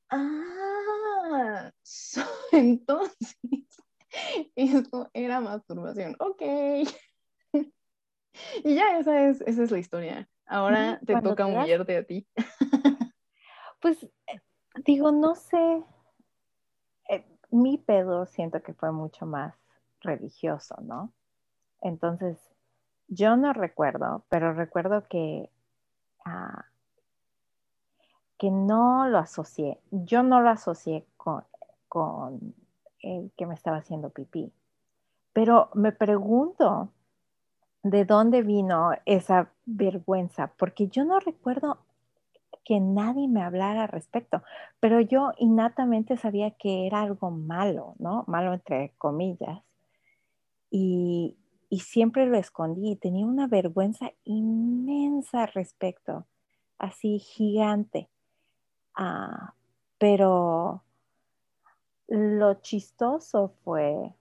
ah, entonces eso era masturbación, ok. y ya esa es, esa es la historia. Ahora te toca humillarte a ti. Digo, no sé, eh, mi pedo siento que fue mucho más religioso, ¿no? Entonces, yo no recuerdo, pero recuerdo que, ah, que no lo asocié, yo no lo asocié con, con el que me estaba haciendo pipí, pero me pregunto de dónde vino esa vergüenza, porque yo no recuerdo que nadie me hablara al respecto, pero yo innatamente sabía que era algo malo, ¿no? Malo entre comillas. Y, siempre lo escondí y tenía una vergüenza inmensa al respecto, así gigante. Ah, pero lo chistoso fue,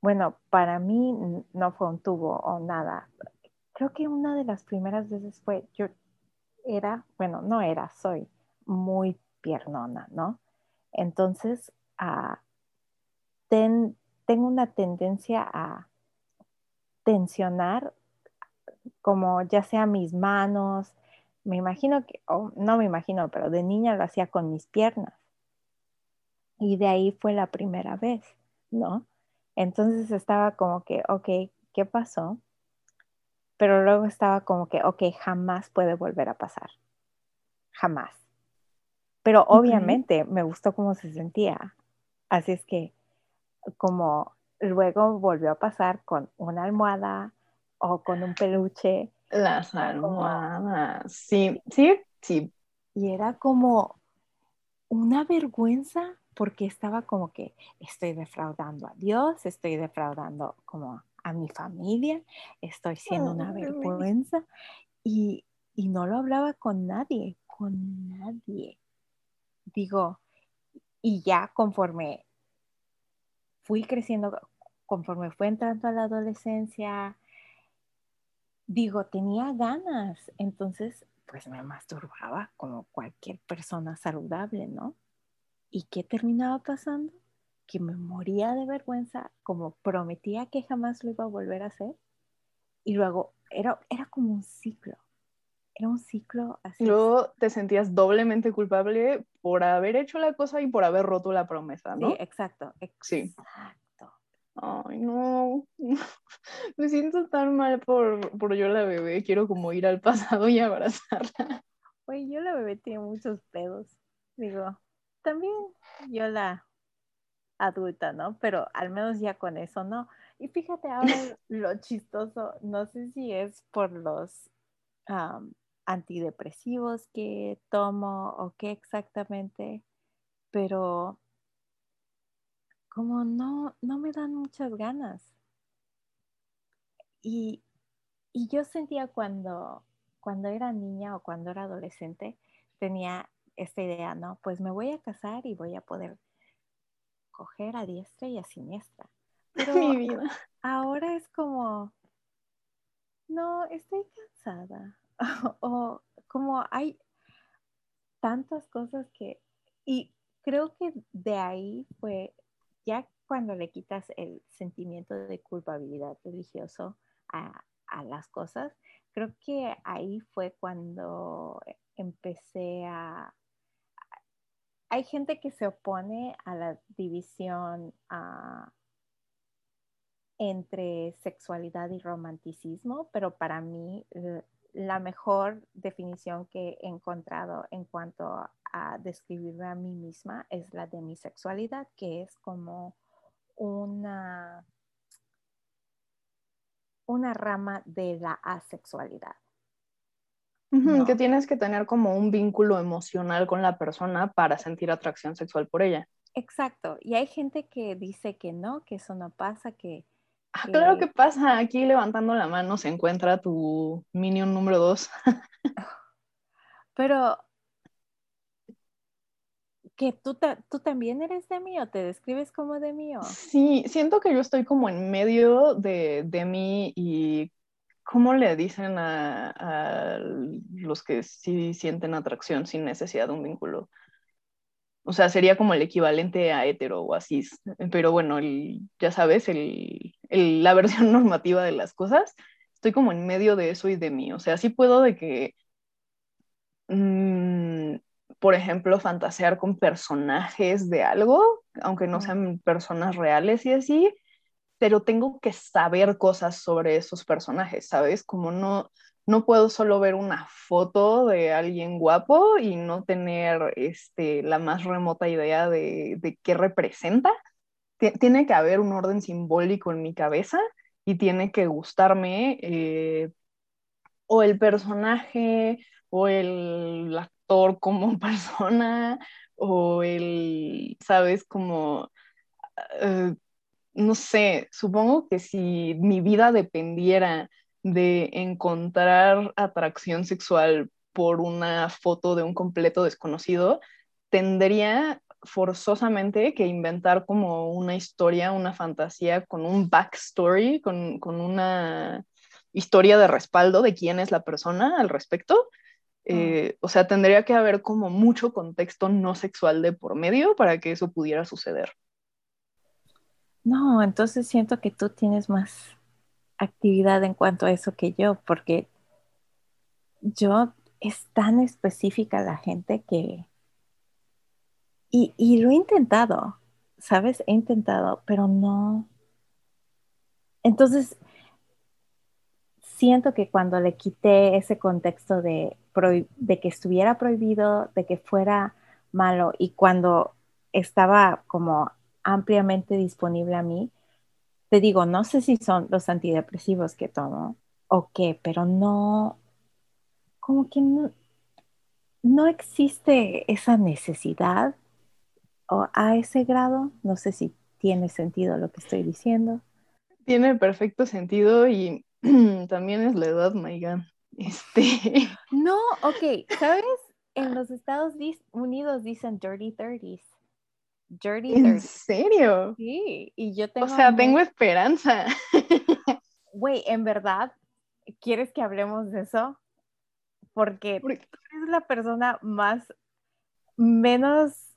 bueno, para mí no fue un tubo o nada. Creo que una de las primeras veces fue, yo era, bueno, no era, soy muy piernona, ¿no? Entonces, ah, tengo una tendencia a tensionar como ya sea mis manos, me imagino que, no me imagino, pero de niña lo hacía con mis piernas. Y de ahí fue la primera vez, ¿no? Entonces estaba como que, ok, ¿qué pasó? Pero luego estaba como que, ok, jamás puede volver a pasar, jamás. Pero obviamente me gustó cómo se sentía, así es que como luego volvió a pasar con una almohada o con un peluche Las almohadas, sí, sí, sí. Y era como una vergüenza porque estaba como que estoy defraudando a Dios, estoy defraudando como a mi familia, estoy siendo una vergüenza y, y no lo hablaba con nadie, con nadie. Digo, y ya conforme fui creciendo, conforme fue entrando a la adolescencia, digo, tenía ganas, entonces pues me masturbaba como cualquier persona saludable, ¿no? ¿Y qué terminaba pasando? Que me moría de vergüenza, como prometía que jamás lo iba a volver a hacer. Y luego era, era como un ciclo, era un ciclo así. Luego te sentías doblemente culpable por haber hecho la cosa y por haber roto la promesa, ¿no? Sí, exacto. exacto. Sí. Ay, no. Me siento tan mal por, por yo la bebé. Quiero como ir al pasado y abrazarla. Oye, yo la bebé tiene muchos pedos. Digo, también yo la adulta, ¿no? Pero al menos ya con eso, ¿no? Y fíjate ahora lo chistoso, no sé si es por los antidepresivos que tomo o qué exactamente, pero como no, no me dan muchas ganas. Y, yo sentía cuando, cuando era niña o cuando era adolescente, tenía esta idea, ¿no? Pues me voy a casar y voy a poder coger a diestra y a siniestra. Pero Mi vida. ahora es como, no, estoy cansada. o como hay tantas cosas que, y creo que de ahí fue ya cuando le quitas el sentimiento de culpabilidad religioso a, las cosas, creo que ahí fue cuando empecé a... Hay gente que se opone a la división ah, entre sexualidad y romanticismo, pero para mí la mejor definición que he encontrado en cuanto a describirme a mí misma es la de mi sexualidad, que es como una, una rama de la asexualidad. Que tienes que tener como un vínculo emocional con la persona para sentir atracción sexual por ella. Exacto. Y hay gente que dice que no, que eso no pasa, que... Ah, claro que pasa. Aquí levantando la mano se encuentra tu minion número dos. Pero que tú, tú también eres de mí o te describes como de mí. Sí, siento que yo estoy como en medio de, de mí y ¿cómo le dicen a, los que sí sienten atracción sin necesidad de un vínculo? O sea, sería como el equivalente a hetero o así, pero bueno, ya sabes, el, la versión normativa de las cosas, estoy como en medio de eso y de mí. O sea, sí puedo de que... Mm, por ejemplo, fantasear con personajes de algo, aunque no sean personas reales y así, pero tengo que saber cosas sobre esos personajes, ¿sabes? Como no, no puedo solo ver una foto de alguien guapo y no tener este, la más remota idea de, de qué representa. tiene que haber un orden simbólico en mi cabeza y tiene que gustarme eh, o el personaje o el, como persona o el, sabes, como, eh, no sé, supongo que si mi vida dependiera de encontrar atracción sexual por una foto de un completo desconocido, tendría forzosamente que inventar como una historia, una fantasía con un backstory, con, con una historia de respaldo de quién es la persona al respecto eh, o sea, tendría que haber como mucho contexto no sexual de por medio para que eso pudiera suceder. No, entonces siento que tú tienes más actividad en cuanto a eso que yo, porque yo es tan específica la gente que... Y, y lo he intentado, ¿sabes? He intentado, pero no... Entonces, siento que cuando le quité ese contexto de, de que estuviera prohibido, de que fuera malo y cuando estaba como ampliamente disponible a mí, te digo, no sé si son los antidepresivos que tomo, o qué, pero no, como que no, existe esa necesidad o a ese grado. No sé si tiene sentido lo que estoy diciendo. Tiene perfecto sentido y también es la edad, Maigan. Este. No, ok, ¿sabes? En los Estados Unidos dicen dirty 30s. Dirty ¿En serio? Sí, y yo tengo. O sea, tengo esperanza. Güey, en verdad, ¿quieres que hablemos de eso? Porque tú eres la persona más, menos,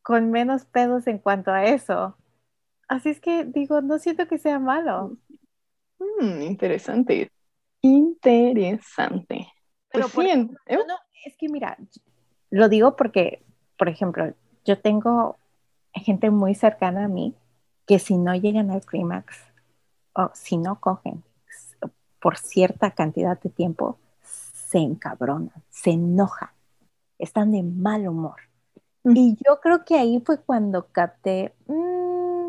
con menos pedos en cuanto a eso. Así es que digo, no siento que sea malo. Mm, interesante. Interesante. Pero pues ¿eh? no, es que mira, lo digo porque, por ejemplo, yo tengo gente muy cercana a mí que si no llegan al clímax o si no cogen por cierta cantidad de tiempo, se encabronan, se enojan, están de mal humor. Y yo creo que ahí fue cuando capté, mm,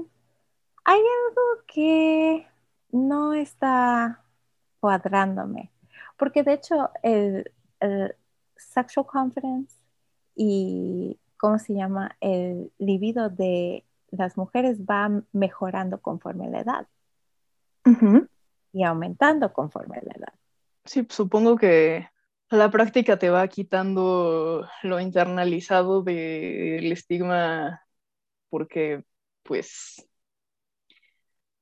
hay algo que no está cuadrándome. Porque de hecho el, sexual confidence y, ¿cómo se llama? El libido de las mujeres va mejorando conforme la edad. Y aumentando conforme la edad. Sí, supongo que la práctica te va quitando lo internalizado del estigma porque, pues,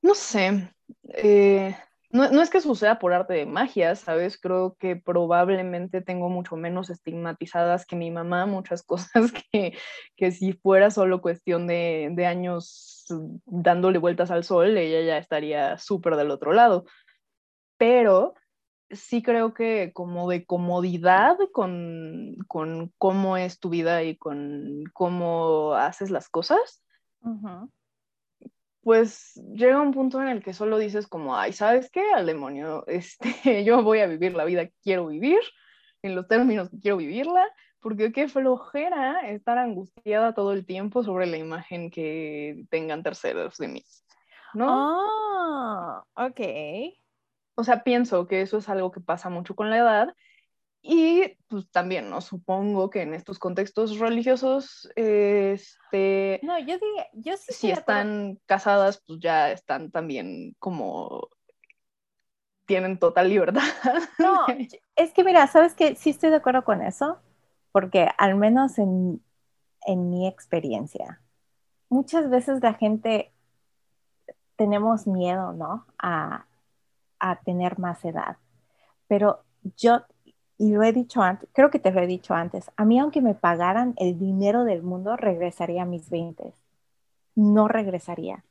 no sé, eh, no, es que suceda por arte de magia, ¿sabes? Creo que probablemente tengo mucho menos estigmatizadas que mi mamá muchas cosas que, que si fuera solo cuestión de, de, años dándole vueltas al sol, ella ya estaría súper del otro lado. Pero sí creo que como de comodidad con, con cómo es tu vida y con cómo haces las cosas, pues llega un punto en el que solo dices como, ay, ¿sabes qué? Al demonio, este, yo voy a vivir la vida que quiero vivir, en los términos que quiero vivirla, porque qué flojera estar angustiada todo el tiempo sobre la imagen que tengan terceros de mí, ¿no? Ah, ok. O sea, pienso que eso es algo que pasa mucho con la edad y pues también, ¿no? Supongo que en estos contextos religiosos, este... No, yo diría, yo sí Si están casadas, pues ya están también como... tienen total libertad. No, es que mira, ¿sabes qué? Sí estoy de acuerdo con eso, porque al menos en, en mi experiencia, muchas veces la gente tenemos miedo, ¿no? A, a tener más edad. Pero yo y lo he dicho antes, creo que te lo he dicho antes, a mí aunque me pagaran el dinero del mundo, regresaría a mis 20. No regresaría.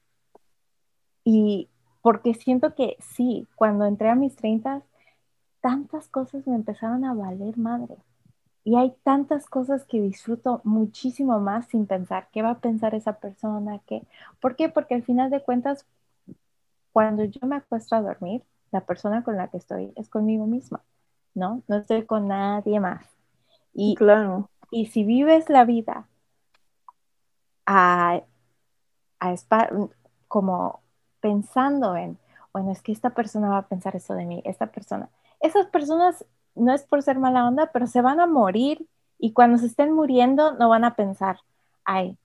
Y porque siento que sí, cuando entré a mis 30, tantas cosas me empezaron a valer madre. Y hay tantas cosas que disfruto muchísimo más sin pensar qué va a pensar esa persona, qué. ¿Por qué? Porque al final de cuentas, cuando yo me acuesto a dormir, la persona con la que estoy es conmigo misma. ¿No? No estoy con nadie más. Y, claro. Y si vives la vida a, como pensando en, bueno, es que esta persona va a pensar eso de mí, esta persona. Esas personas no es por ser mala onda, pero se van a morir y cuando se estén muriendo no van a pensar, ay,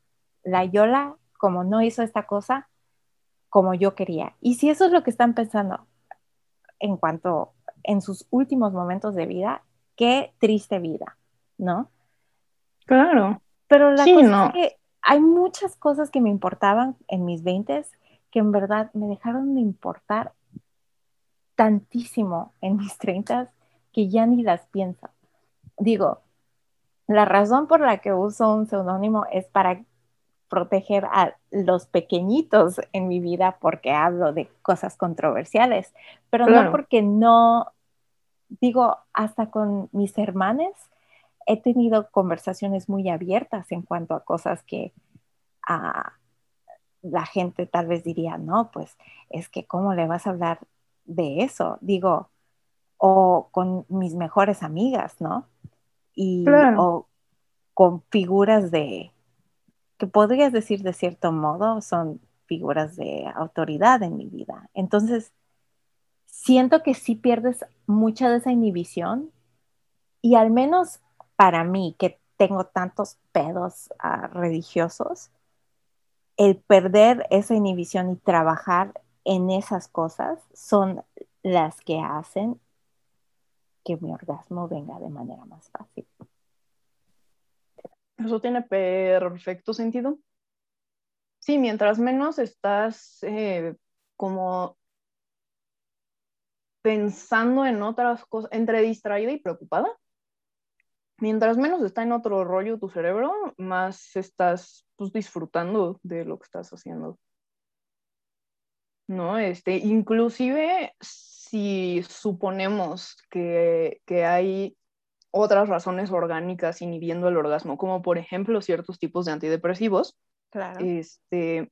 la Yola como no hizo esta cosa como yo quería. Y si eso es lo que están pensando en cuanto en sus últimos momentos de vida, qué triste vida, ¿no? Claro. Pero la cosa es que hay muchas cosas que me importaban en mis 20 que en verdad me dejaron de importar tantísimo en mis 30 que ya ni las pienso. Digo, la razón por la que uso un seudónimo es para proteger a los pequeñitos en mi vida porque hablo de cosas controversiales, pero no porque no digo, hasta con mis hermanas he tenido conversaciones muy abiertas en cuanto a cosas que la gente tal vez diría, no, pues es que cómo le vas a hablar de eso, digo, o con mis mejores amigas, ¿no? Y o con figuras de, que podrías decir de cierto modo, son figuras de autoridad en mi vida. Entonces, siento que sí pierdes mucha de esa inhibición y al menos para mí, que tengo tantos pedos uh, religiosos, el perder esa inhibición y trabajar en esas cosas son las que hacen que mi orgasmo venga de manera más fácil. Eso tiene perfecto sentido. Sí, mientras menos estás eh, como pensando en otras cosas, entre distraída y preocupada, mientras menos está en otro rollo tu cerebro, más estás pues, disfrutando de lo que estás haciendo. ¿No? Este, inclusive si suponemos que, que hay otras razones orgánicas inhibiendo el orgasmo, como por ejemplo ciertos tipos de antidepresivos, claro. este,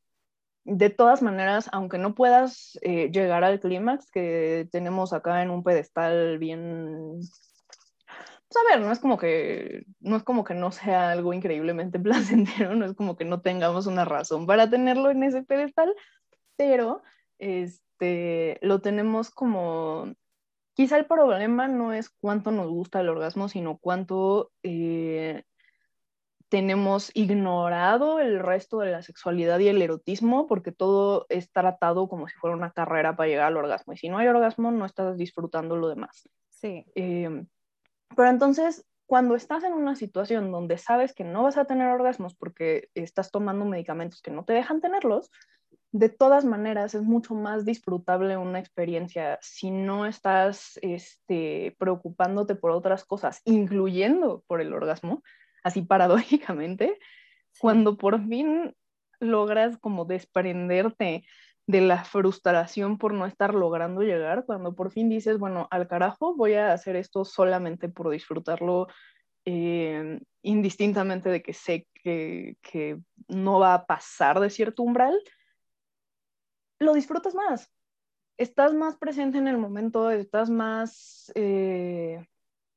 de todas maneras, aunque no puedas eh, llegar al clímax que tenemos acá en un pedestal bien pues a ver, no es como que no es como que no sea algo increíblemente placentero, no es como que no tengamos una razón para tenerlo en ese pedestal, pero este lo tenemos como quizá el problema no es cuánto nos gusta el orgasmo, sino cuánto eh, tenemos ignorado el resto de la sexualidad y el erotismo, porque todo es tratado como si fuera una carrera para llegar al orgasmo. Y si no hay orgasmo, no estás disfrutando lo demás. Sí. Eh, pero entonces, cuando estás en una situación donde sabes que no vas a tener orgasmos porque estás tomando medicamentos que no te dejan tenerlos, de todas maneras es mucho más disfrutable una experiencia si no estás este, preocupándote por otras cosas, incluyendo por el orgasmo, así paradójicamente, cuando por fin logras como desprenderte de la frustración por no estar logrando llegar, cuando por fin dices, bueno, al carajo, voy a hacer esto solamente por disfrutarlo, eh, indistintamente de que sé que, que, no va a pasar de cierto umbral, lo disfrutas más. Estás más presente en el momento, estás más, eh,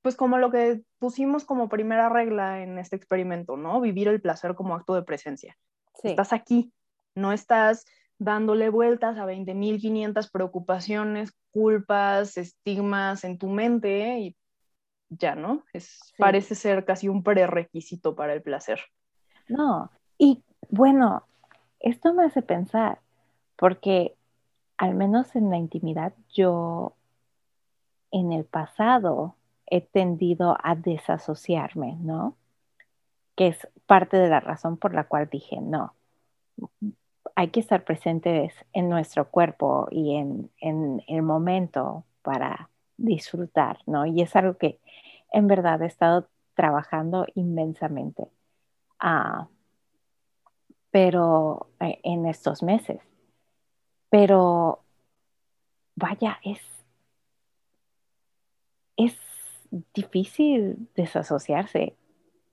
pues como lo que pusimos como primera regla en este experimento, ¿no? Vivir el placer como acto de presencia. Sí. Estás aquí, no estás dándole vueltas a 20.500 preocupaciones, culpas, estigmas en tu mente y ya, ¿no? Es, sí. Parece ser casi un prerequisito para el placer. No, y bueno, esto me hace pensar, porque al menos en la intimidad yo en el pasado he tendido a desasociarme, ¿no? Que es parte de la razón por la cual dije, no, hay que estar presentes en nuestro cuerpo y en, en, el momento para disfrutar, ¿no? Y es algo que en verdad he estado trabajando inmensamente, uh, pero eh, en estos meses. Pero vaya, es, es difícil desasociarse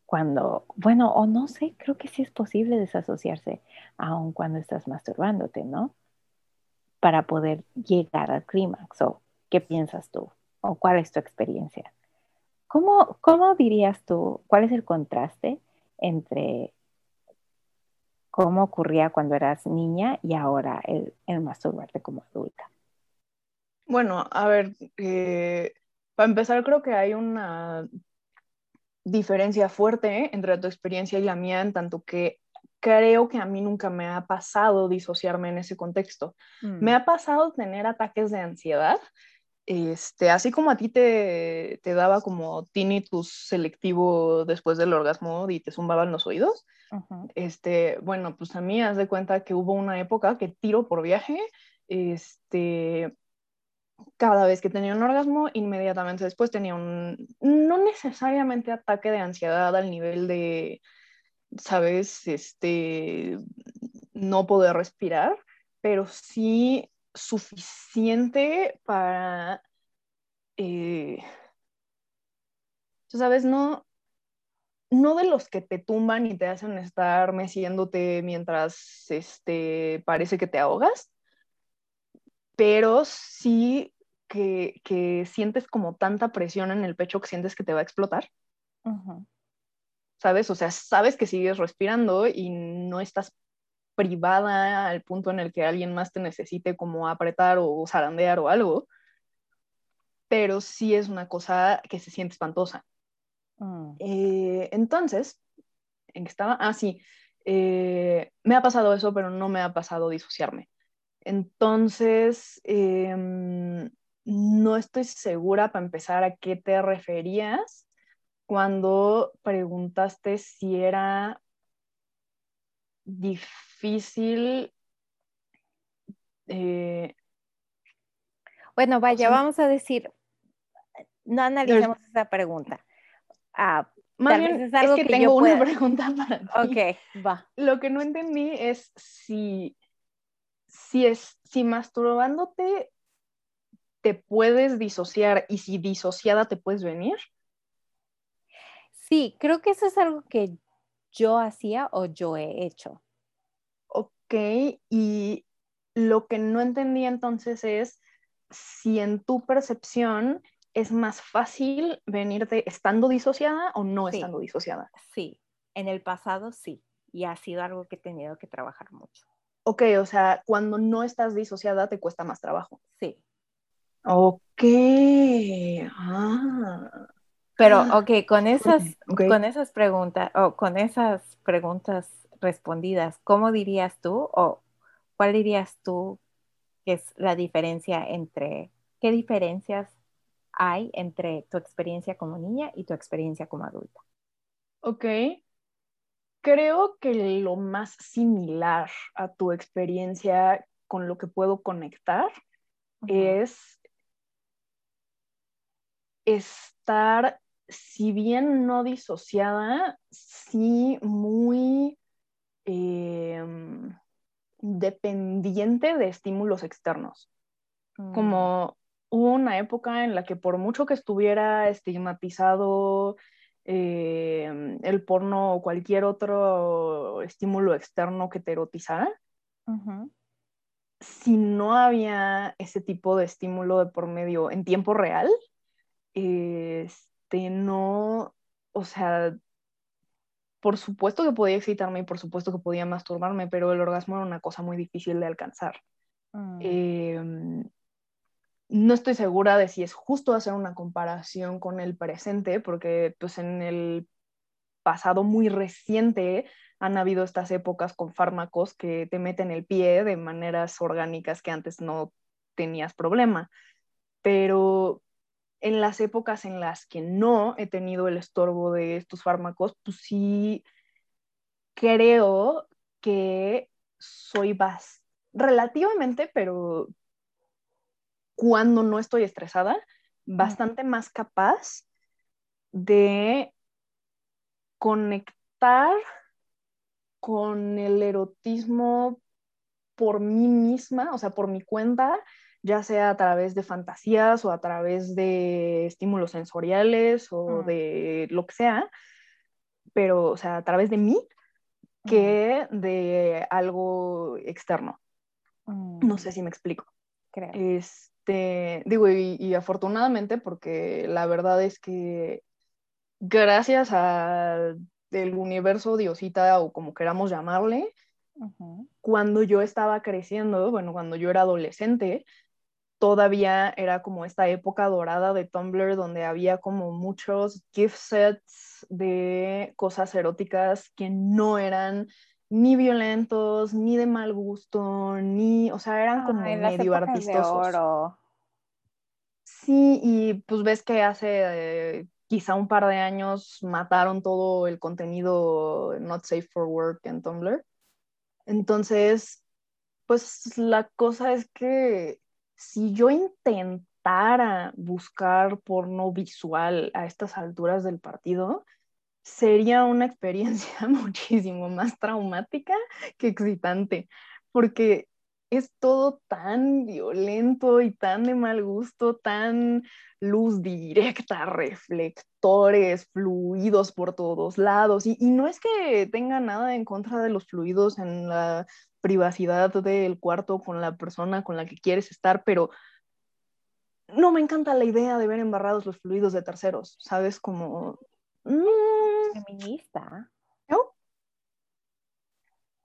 cuando, bueno, o no sé, creo que sí es posible desasociarse aun cuando estás masturbándote, ¿no? Para poder llegar al clímax. ¿O qué piensas tú? ¿O cuál es tu experiencia? ¿Cómo, ¿Cómo dirías tú, cuál es el contraste entre cómo ocurría cuando eras niña y ahora el, el masturbarte como adulta? Bueno, a ver, eh, para empezar creo que hay una diferencia fuerte ¿eh? entre tu experiencia y la mía, en tanto que creo que a mí nunca me ha pasado disociarme en ese contexto. Mm. Me ha pasado tener ataques de ansiedad, este, así como a ti te, te daba como tinnitus selectivo después del orgasmo y te zumbaban los oídos. Uh -huh. este, bueno, pues a mí haz de cuenta que hubo una época que tiro por viaje, este, cada vez que tenía un orgasmo, inmediatamente después tenía un, no necesariamente ataque de ansiedad al nivel de, sabes, este, no poder respirar, pero sí suficiente para, eh, tú sabes, no, no de los que te tumban y te hacen estar meciéndote mientras este, parece que te ahogas, pero sí que, que, sientes como tanta presión en el pecho que sientes que te va a explotar. Uh -huh. ¿Sabes? O sea, sabes que sigues respirando y no estás privada al punto en el que alguien más te necesite como apretar o zarandear o algo, pero sí es una cosa que se siente espantosa. Mm. Eh, entonces, ¿en qué estaba? Ah, sí, eh, me ha pasado eso, pero no me ha pasado disociarme. Entonces, em, no estoy segura para empezar a qué te referías cuando preguntaste si era difícil. eh, Bueno, vaya, vamos a decir, no analicemos esa pregunta. Ah, más bien, es es, que, que tengo una pueda- pregunta para ti. ok, va. Lo que no entendí es si, si es, si masturbándote te puedes disociar y si disociada te puedes venir. Sí, creo que eso es algo que yo hacía o yo he hecho. Ok, y lo que no entendí entonces es si en tu percepción es más fácil venirte estando disociada o no Sí. estando disociada. Sí, en el pasado sí, y ha sido algo que he tenido que trabajar mucho. Ok, o sea, cuando no estás disociada te cuesta más trabajo. Sí, Ok. Ah. pero Ah, ok, con esas, ok. con esas preguntas, o con esas preguntas respondidas, ¿cómo dirías tú o cuál dirías tú que es la diferencia entre, qué diferencias hay entre tu experiencia como niña y tu experiencia como adulta? Ok. Creo que lo más similar a tu experiencia con lo que puedo conectar es estar, si bien no disociada, sí muy em, dependiente de estímulos externos. Mm, Como hubo una época en la que por mucho que estuviera estigmatizado em, el porno o cualquier otro estímulo externo que te erotizara, si no había ese tipo de estímulo de por medio en tiempo real, este, no, o sea, por supuesto que podía excitarme y por supuesto que podía masturbarme, pero el orgasmo era una cosa muy difícil de alcanzar. Mm, Eh, no estoy segura de si es justo hacer una comparación con el presente, porque pues en el pasado muy reciente han habido estas épocas con fármacos que te meten el pie de maneras orgánicas que antes no tenías problema. Pero en las épocas en las que no he tenido el estorbo de estos fármacos, pues sí creo que soy bas relativamente, pero cuando no estoy estresada, bastante más capaz de conectar con el erotismo por mí misma, o sea, por mi cuenta, ya sea a través de fantasías o a través de estímulos sensoriales o Mm. de lo que sea, pero, o sea, a través de mí, que de algo externo. mm, No sé si me explico. creo. Este, digo, y, y afortunadamente, porque la verdad es que gracias al universo, Diosita o como queramos llamarle, cuando yo estaba creciendo, bueno, cuando yo era adolescente, todavía era como esta época dorada de Tumblr donde había como muchos gift sets de cosas eróticas que no eran ni violentos, ni de mal gusto, ni, o sea, eran como Ay, medio de artistosos. oro. Sí, y pues ves que hace eh, quizá un par de años mataron todo el contenido not safe for work en Tumblr. Entonces, pues la cosa es que si yo intentara buscar porno visual a estas alturas del partido, sería una experiencia muchísimo más traumática que excitante, porque es todo tan violento y tan de mal gusto, tan luz directa, reflectores, fluidos por todos lados. Y, no es que tenga nada en contra de los fluidos en la privacidad del cuarto con la persona con la que quieres estar, pero no me encanta la idea de ver embarrados los fluidos de terceros, ¿sabes? Como... mm, Feminista. ¿no?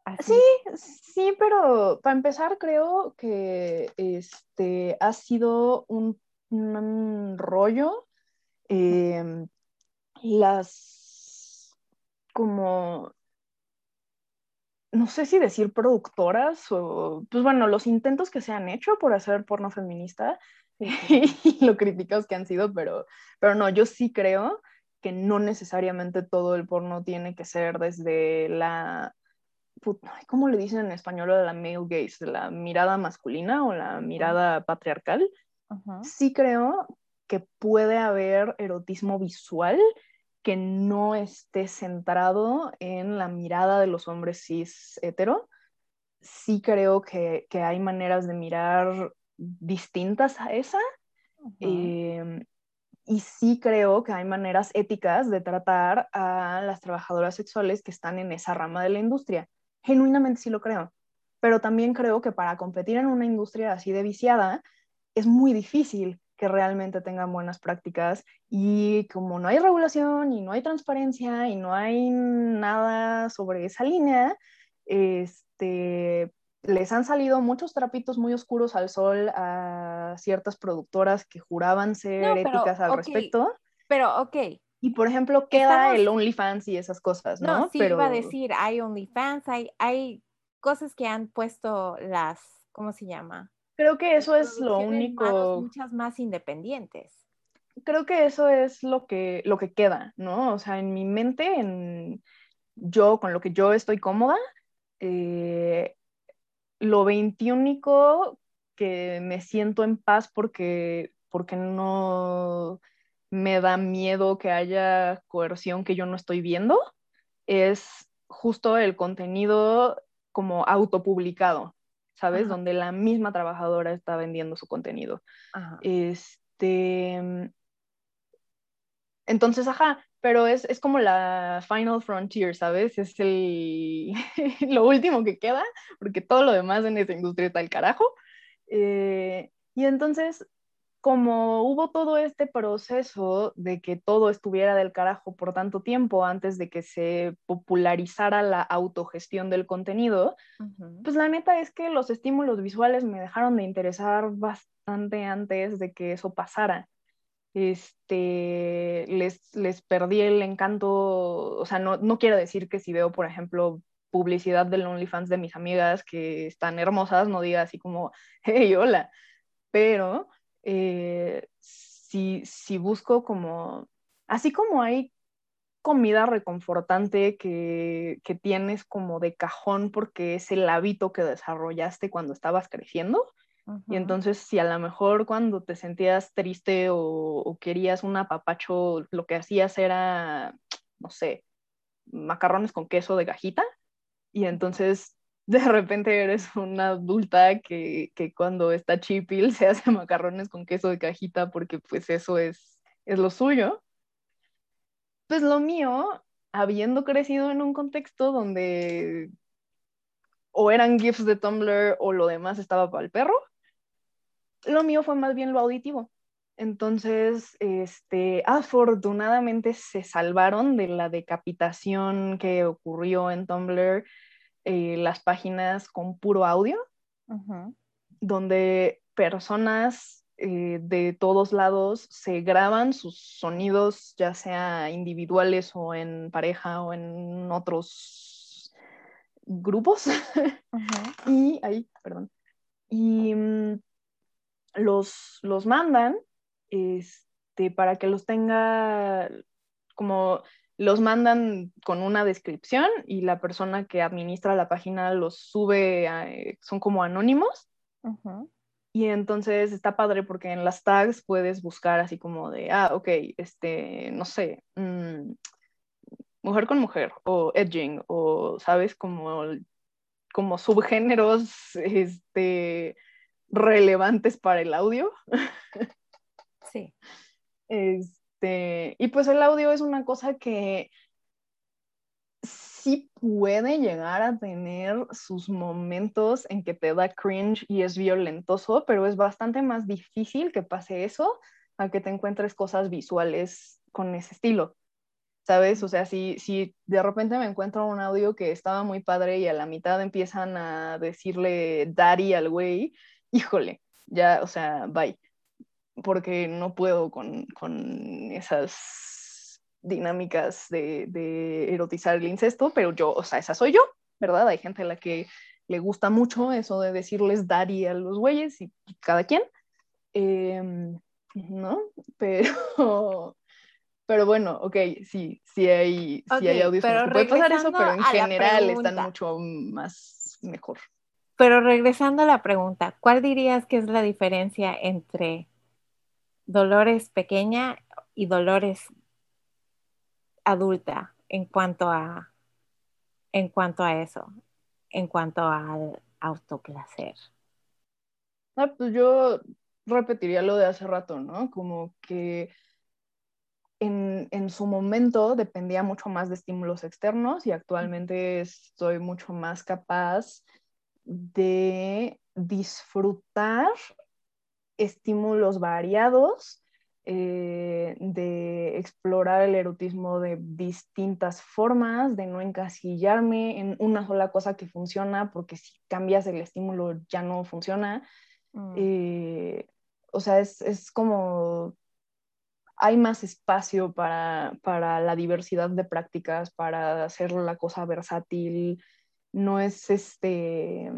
Así. Sí, sí, pero para empezar creo que este ha sido un un rollo. Em, las como no sé si decir productoras o, pues bueno, los intentos que se han hecho por hacer porno feminista y lo críticos que han sido, pero, pero no, yo sí creo que no necesariamente todo el porno tiene que ser desde la, ¿cómo le dicen en español la male gaze? La mirada masculina o la mirada patriarcal. Sí creo que puede haber erotismo visual que no esté centrado en la mirada de los hombres cis hetero. Sí creo que, hay maneras de mirar distintas a esa. Em, y sí creo que hay maneras éticas de tratar a las trabajadoras sexuales que están en esa rama de la industria. Genuinamente sí lo creo. Pero también creo que para competir en una industria así de viciada es muy difícil que realmente tengan buenas prácticas y como no hay regulación y no hay transparencia y no hay nada sobre esa línea, este, les han salido muchos trapitos muy oscuros al sol a ciertas productoras que juraban ser éticas al respecto. Pero, ok. Y por ejemplo, queda el OnlyFans y esas cosas, ¿no? No, sí, iba a decir, hay OnlyFans, hay, hay cosas que han puesto las, ¿cómo se llama? Creo que eso es lo único. Muchas más independientes. Creo que eso es lo que, lo que queda, ¿no? O sea, en mi mente, en yo, con lo que yo estoy cómoda, eh, lo veintiúnico que me siento en paz porque, porque no me da miedo que haya coerción que yo no estoy viendo, es justo el contenido como autopublicado. ¿sabes? Donde la misma trabajadora está vendiendo su contenido. Este. Entonces, ajá, pero es, como la final frontier, ¿sabes? Es el, lo último que queda, porque todo lo demás en esa industria está el carajo. Eh, y entonces, como hubo todo este proceso de que todo estuviera del carajo por tanto tiempo antes de que se popularizara la autogestión del contenido, pues la neta es que los estímulos visuales me dejaron de interesar bastante antes de que eso pasara. Este, les, les perdí el encanto, o sea, no, no quiero decir que si veo, por ejemplo, publicidad del OnlyFans de mis amigas que están hermosas, no diga así como, hey, hola, pero eh, si, si busco como, así como hay comida reconfortante que, que, tienes como de cajón porque es el hábito que desarrollaste cuando estabas creciendo. Y entonces si a lo mejor cuando te sentías triste o, querías un apapacho, lo que hacías era, no sé, macarrones con queso de gajita. Y entonces de repente eres una adulta que, cuando está chipil se hace macarrones con queso de cajita porque pues eso es, es lo suyo. Pues lo mío, habiendo crecido en un contexto donde o eran GIFs de Tumblr o lo demás estaba para el perro, lo mío fue más bien lo auditivo. Entonces, este, afortunadamente se salvaron de la decapitación que ocurrió en Tumblr eh, las páginas con puro audio, donde personas eh, de todos lados se graban sus sonidos, ya sea individuales o en pareja o en otros grupos. y ahí, perdón. Y mm, los, los mandan este, para que los tenga como los mandan con una descripción y la persona que administra la página los sube, eh, son como anónimos. Y entonces está padre porque en las tags puedes buscar así como de, ah, ok, este, no sé, mm, mujer con mujer o edging o, ¿sabes? Como, como subgéneros este, relevantes para el audio. Sí. Es, este, y pues el audio es una cosa que sí puede llegar a tener sus momentos en que te da cringe y es violentoso, pero es bastante más difícil que pase eso a que te encuentres cosas visuales con ese estilo. ¿Sabes? O sea, si, si de repente me encuentro un audio que estaba muy padre y a la mitad empiezan a decirle daddy al güey, híjole, ya, o sea, bye porque no puedo con, con esas dinámicas de, de, erotizar el incesto, pero yo, o sea, esa soy yo, ¿verdad? Hay gente a la que le gusta mucho eso de decirles daddy a los güeyes y cada quien, eh, ¿no? Pero, pero bueno, ok, sí, sí hay, sí hay audios puede pasar eso, pero en general están mucho más mejor. Pero regresando a la pregunta, ¿cuál dirías que es la diferencia entre Dolores pequeña y Dolores adulta en cuanto a en cuanto a eso, en cuanto al autoplacer? Ah, pues yo repetiría lo de hace rato, ¿no? Como que en, en, su momento dependía mucho más de estímulos externos y actualmente estoy mucho más capaz de disfrutar estímulos variados, eh, de explorar el erotismo de distintas formas, de no encasillarme en una sola cosa que funciona, porque si cambias el estímulo ya no funciona. Mm. Eh, o sea, es, es, como hay más espacio para, para, la diversidad de prácticas, para hacer la cosa versátil. No es este,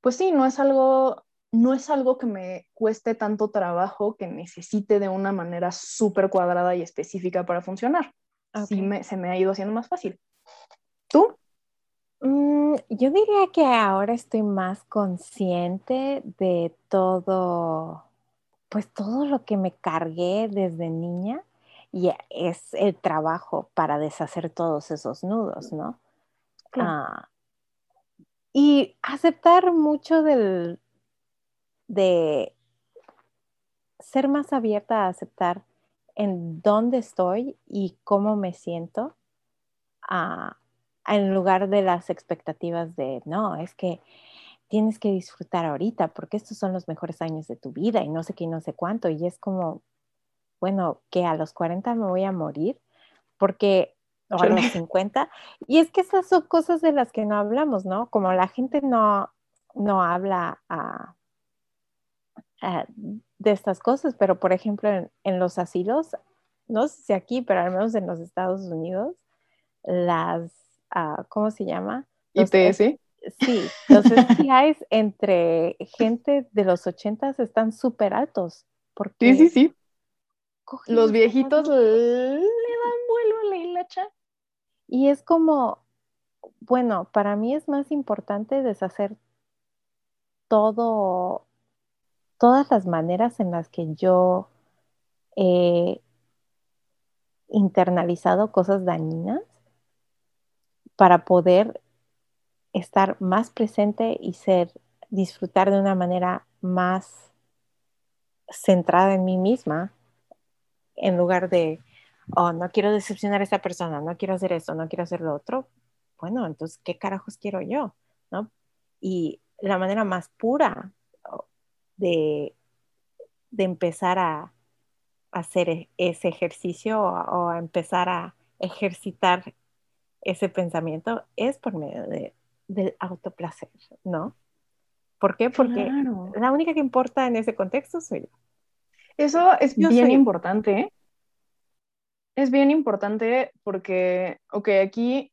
pues sí, no es algo no es algo que me cueste tanto trabajo que necesite de una manera súper cuadrada y específica para funcionar. Así se me ha ido haciendo más fácil. ¿Tú? Mm, yo diría que ahora estoy más consciente de todo, pues todo lo que me cargué desde niña y es el trabajo para deshacer todos esos nudos, ¿no? Ah, y aceptar mucho del, de ser más abierta a aceptar en dónde estoy y cómo me siento en lugar de las expectativas de, no, es que tienes que disfrutar ahorita porque estos son los mejores años de tu vida y no sé qué y no sé cuánto. Y es como, bueno, que a los 40 me voy a morir porque, o a los 50. Y es que esas son cosas de las que no hablamos, ¿no? Como la gente no, no habla a Ah, de estas cosas, pero por ejemplo en, los asilos, no sé si aquí, pero al menos en los Estados Unidos, las, uh, ¿cómo se llama? ITS. Sí, los STIs entre gente de los ochentas están súper altos. Porque sí, sí, sí. Los viejitos le dan vuelo a la hilacha. Y es como, bueno, para mí es más importante deshacer todo todas las maneras en las que yo he internalizado cosas dañinas para poder estar más presente y ser, disfrutar de una manera más centrada en mí misma, en lugar de, oh, no quiero decepcionar a esa persona, no quiero hacer esto, no quiero hacer lo otro. Bueno, entonces, ¿qué carajos quiero yo? ¿No? Y la manera más pura de, empezar a, hacer e, ese ejercicio o, a empezar a ejercitar ese pensamiento es por medio de, del autoplacer, ¿no? ¿Por qué? Porque la única que importa en ese contexto soy yo. Eso es bien importante. Es bien importante porque, ok, aquí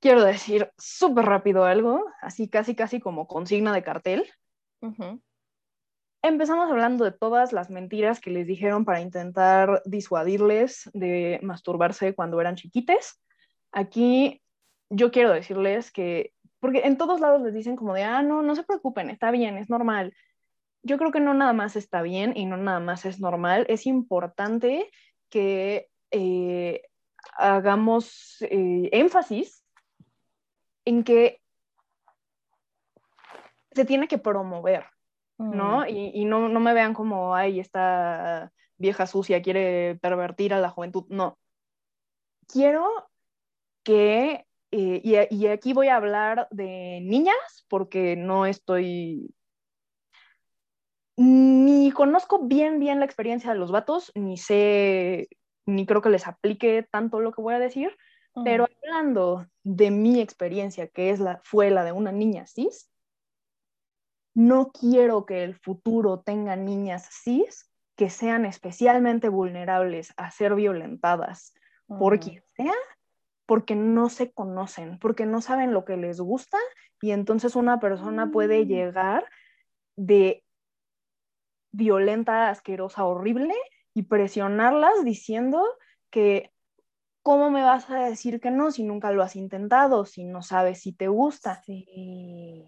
quiero decir súper rápido algo, así casi, casi como consigna de cartel. Empezamos hablando de todas las mentiras que les dijeron para intentar disuadirles de masturbarse cuando eran chiquites. Aquí yo quiero decirles que, porque en todos lados les dicen como de, ah, no, no se preocupen, está bien, es normal. Yo creo que no nada más está bien y no nada más es normal. Es importante que eh, hagamos eh, énfasis en que se tiene que promover ¿no? Mm. Y, no, me vean como, ay, esta vieja sucia quiere pervertir a la juventud. No. Quiero que, eh, y, y, aquí voy a hablar de niñas, porque no estoy, ni conozco bien, bien la experiencia de los vatos, ni sé, ni creo que les aplique tanto lo que voy a decir, pero hablando de mi experiencia, que es la, fue la de una niña cis, no quiero que el futuro tenga niñas cis que sean especialmente vulnerables a ser violentadas por quien sea, porque no se conocen, porque no saben lo que les gusta y entonces una persona puede mm. llegar de violenta, asquerosa, horrible y presionarlas diciendo que ¿cómo me vas a decir que no si nunca lo has intentado, si no sabes si te gusta? Sí.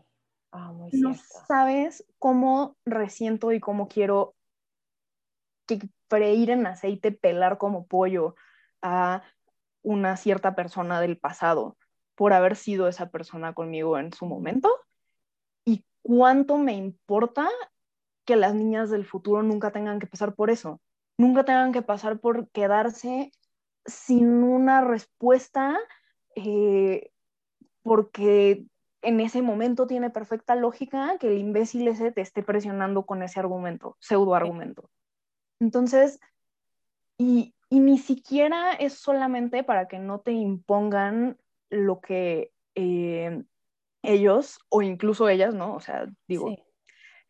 Ah, no sabes cómo resiento y cómo quiero freír en aceite, pelar como pollo a una cierta persona del pasado por haber sido esa persona conmigo en su momento y cuánto me importa que las niñas del futuro nunca tengan que pasar por eso, nunca tengan que pasar por quedarse sin una respuesta eh, porque en ese momento tiene perfecta lógica que el imbécil ese te esté presionando con ese argumento, pseudo argumento. Entonces, y, ni siquiera es solamente para que no te impongan lo que eh, ellos o incluso ellas, ¿no? O sea, digo,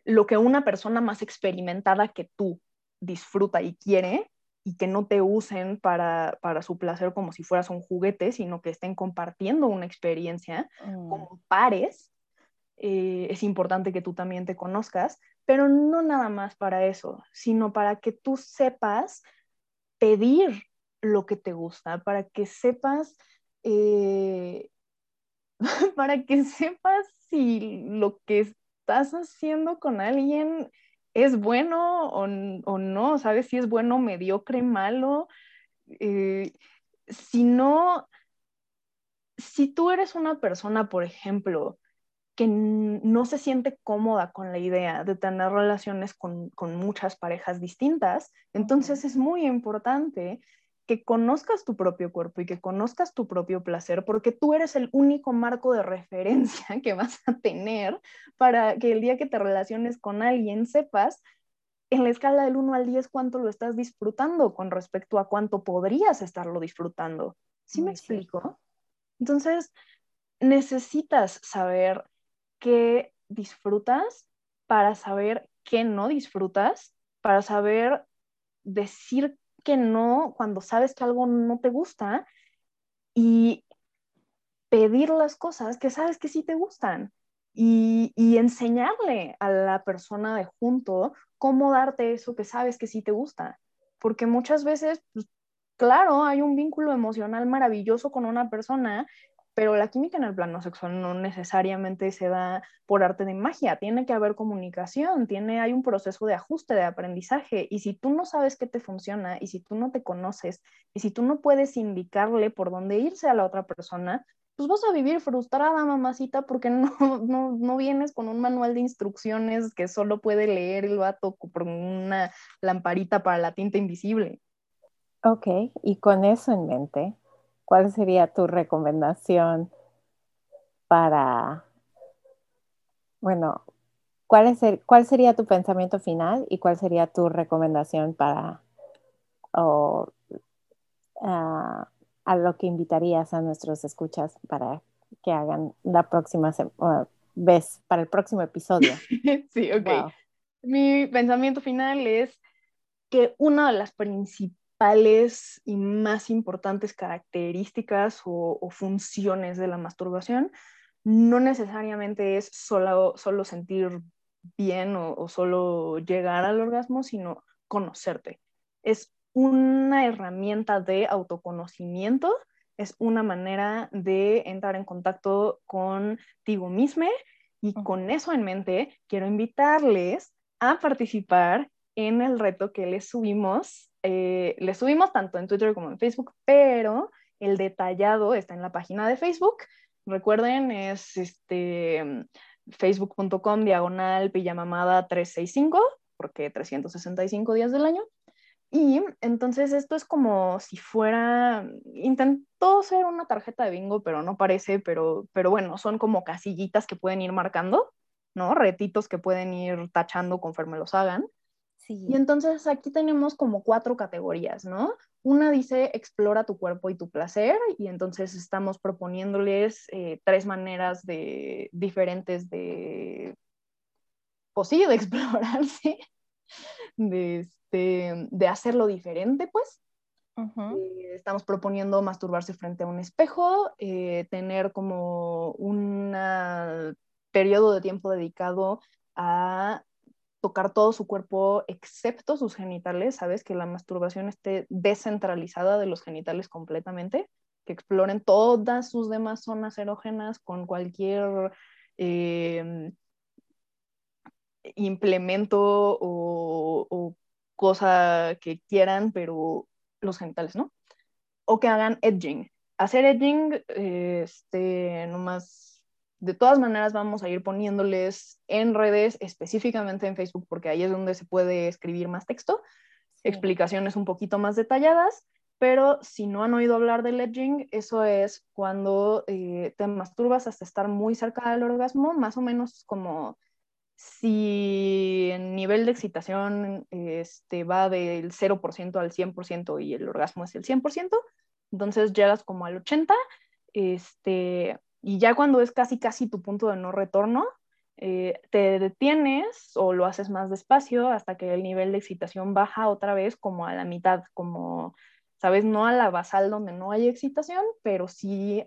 lo que una persona más experimentada que tú disfruta y quiere y que no te usen para, su placer como si fueras un juguete, sino que estén compartiendo una experiencia mm. como pares, eh, es importante que tú también te conozcas, pero no nada más para eso, sino para que tú sepas pedir lo que te gusta, para que sepas, eh, para que sepas si lo que estás haciendo con alguien es bueno o, no, ¿sabes? Si es bueno, mediocre, malo. Eh, si no, si tú eres una persona, por ejemplo, que no se siente cómoda con la idea de tener relaciones con, con muchas parejas distintas, entonces es muy importante que conozcas tu propio cuerpo y que conozcas tu propio placer, porque tú eres el único marco de referencia que vas a tener para que el día que te relaciones con alguien sepas en la escala del 1 al 10 cuánto lo estás disfrutando con respecto a cuánto podrías estarlo disfrutando. ¿Sí me explico? Entonces, necesitas saber qué disfrutas para saber qué no disfrutas, para saber decir que no cuando sabes que algo no te gusta y pedir las cosas que sabes que sí te gustan y, enseñarle a la persona de junto cómo darte eso que sabes que sí te gusta. Porque muchas veces, pues, claro, hay un vínculo emocional maravilloso con una persona pero la química en el plano sexual no necesariamente se da por arte de magia, tiene que haber comunicación, tiene, hay un proceso de ajuste, de aprendizaje, y si tú no sabes qué te funciona, y si tú no te conoces, y si tú no puedes indicarle por dónde irse a la otra persona, pues vas a vivir frustrada, mamacita, porque no, no, no vienes con un manual de instrucciones que solo puede leer el vato por una lamparita para la tinta invisible. Ok, y con eso en mente, ¿cuál sería tu recomendación para, bueno, cuál, es cuál sería tu pensamiento final y cuál sería tu recomendación para, o, ah, a lo que invitarías a nuestros escuchas para que hagan la próxima vez, para el próximo episodio? sí, ok. Mi pensamiento final es que una de las principales y más importantes características o, funciones de la masturbación no necesariamente es solo, solo sentir bien o, o, solo llegar al orgasmo, sino conocerte. Es una herramienta de autoconocimiento, es una manera de entrar en contacto contigo mismo y con eso en mente quiero invitarles a participar en el reto que les subimos eh, le subimos tanto en Twitter como en Facebook, pero el detallado está en la página de Facebook. Recuerden, es este, facebook.com diagonal pijamamada 365, porque 365 días del año. Y entonces esto es como si fuera, intentó ser una tarjeta de bingo, pero no parece, pero, pero bueno, son como casillitas que pueden ir marcando, ¿no? Retitos que pueden ir tachando conforme los hagan. Y entonces aquí tenemos como cuatro categorías, ¿no? Una dice explora tu cuerpo y tu placer y entonces estamos proponiéndoles eh, tres maneras de, diferentes de pues sí, de explorarse, de, este, de hacerlo diferente, pues. Eh, estamos proponiendo masturbarse frente a un espejo, eh, tener como un periodo de tiempo dedicado a tocar todo su cuerpo excepto sus genitales, ¿sabes? Que la masturbación esté descentralizada de los genitales completamente, que exploren todas sus demás zonas erógenas con cualquier em, implemento o, cosa que quieran, pero los genitales, ¿no? O que hagan edging. Hacer edging, este, nomás de todas maneras vamos a ir poniéndoles en redes, específicamente en Facebook, porque ahí es donde se puede escribir más texto, explicaciones un poquito más detalladas, pero si no han oído hablar del edging, eso es cuando eh, te masturbas hasta estar muy cerca del orgasmo, más o menos como si el nivel de excitación este, va del 0% al 100% y el orgasmo es el 100%, entonces llegas como al 80%, este, y ya cuando es casi, casi tu punto de no retorno, eh, te detienes o lo haces más despacio hasta que el nivel de excitación baja otra vez como a la mitad, como, ¿sabes? No a la basal donde no hay excitación, pero sí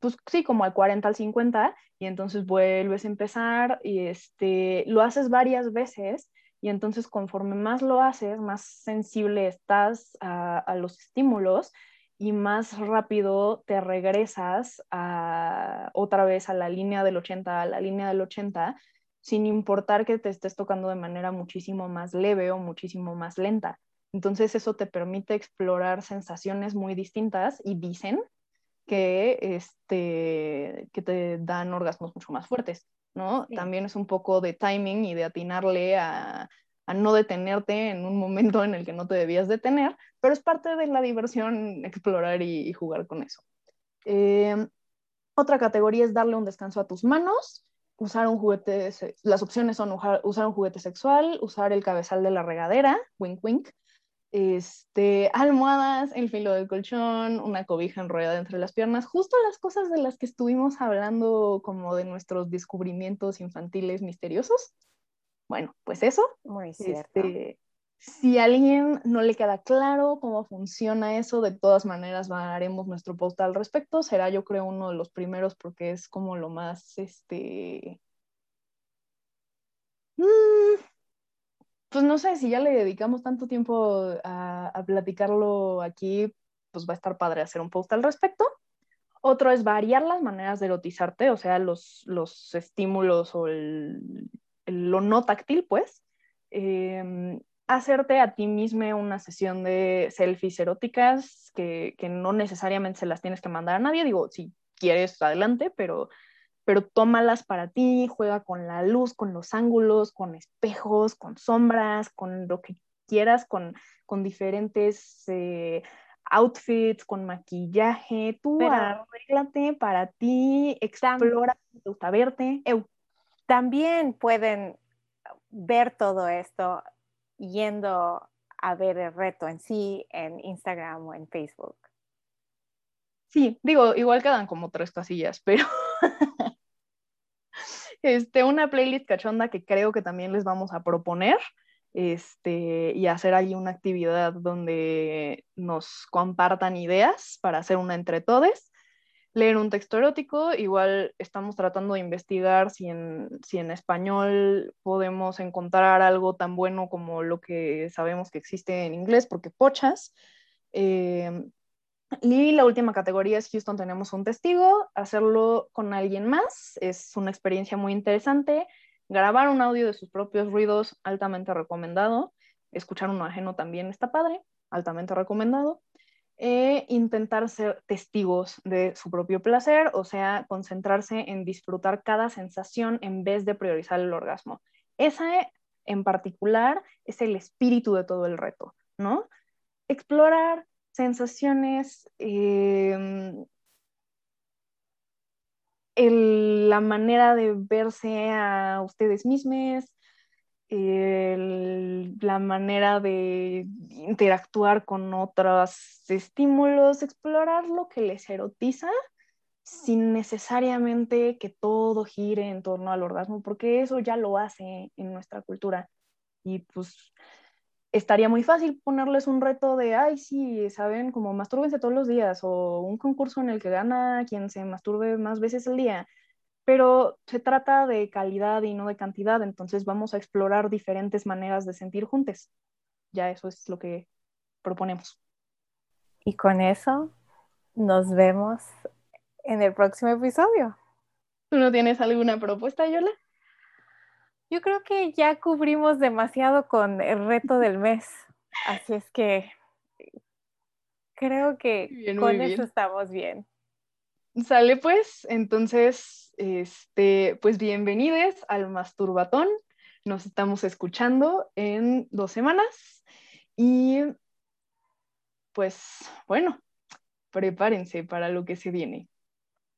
pues sí, como al 40 al 50, y entonces vuelves a empezar y este, lo haces varias veces, y entonces conforme más lo haces, más sensible estás a los estímulos, y más rápido te regresas a, otra vez a la línea del 80, a la línea del 80, sin importar que te estés tocando de manera muchísimo más leve o muchísimo más lenta. Entonces eso te permite explorar sensaciones muy distintas y dicen que, este, que te dan orgasmos mucho más fuertes, ¿no? También es un poco de timing y de atinarle a, a no detenerte en un momento en el que no te debías detener, pero es parte de la diversión explorar y, jugar con eso. Eh, otra categoría es darle un descanso a tus manos, usar un juguete, las opciones son usar, un juguete sexual, usar el cabezal de la regadera, wink wink, este, almohadas, el filo del colchón, una cobija enrollada entre las piernas, justo las cosas de las que estuvimos hablando como de nuestros descubrimientos infantiles misteriosos. Bueno, pues eso. Muy cierto. Este, si a alguien no le queda claro cómo funciona eso, de todas maneras haremos nuestro post al respecto. Será yo creo uno de los primeros porque es como lo más, este... Mm, pues no sé, si ya le dedicamos tanto tiempo a, a platicarlo aquí, pues va a estar padre hacer un post al respecto. Otro es variar las maneras de erotizarte, o sea, los, los estímulos o el, lo no táctil, pues, em, hacerte a ti misma una sesión de selfies eróticas que, no necesariamente se las tienes que mandar a nadie, digo, si quieres, adelante, pero, pero tómalas para ti, juega con la luz, con los ángulos, con espejos, con sombras, con lo que quieras, con, con diferentes... Eh, outfits, con maquillaje, tú arréglate para ti, explora, gusta verte. También pueden ver todo esto yendo a ver el reto en sí en Instagram o en Facebook. Sí, digo, igual quedan como tres casillas, pero este, una playlist cachonda que creo que también les vamos a proponer este, y hacer ahí una actividad donde nos compartan ideas para hacer una entre todos leer un texto erótico. Igual estamos tratando de investigar si en, si en español podemos encontrar algo tan bueno como lo que sabemos que existe en inglés, porque pochas. Eh, y la última categoría es Houston tenemos un testigo, hacerlo con alguien más, es una experiencia muy interesante. Grabar un audio de sus propios ruidos, altamente recomendado. Escuchar uno ajeno también está padre, altamente recomendado e intentar ser testigos de su propio placer, o sea, concentrarse en disfrutar cada sensación en vez de priorizar el orgasmo. Esa en particular es el espíritu de todo el reto, ¿no? Explorar sensaciones, em, la manera de verse a ustedes mismos, la manera de interactuar con otros estímulos, explorar lo que les erotiza sin necesariamente que todo gire en torno al orgasmo, porque eso ya lo hace en nuestra cultura. Y pues estaría muy fácil ponerles un reto de, ay, sí, saben, como mastúrbense todos los días o un concurso en el que gana quien se masturbe más veces al día. Pero se trata de calidad y no de cantidad, entonces vamos a explorar diferentes maneras de sentir juntos. Ya eso es lo que proponemos. Y con eso nos vemos en el próximo episodio. ¿Tú no tienes alguna propuesta, Yola? Yo creo que ya cubrimos demasiado con el reto del mes, así es que creo que con eso estamos bien. Sale pues, entonces, este, pues bienvenidos al Masturbatón. Nos estamos escuchando en dos semanas y pues bueno, prepárense para lo que se viene.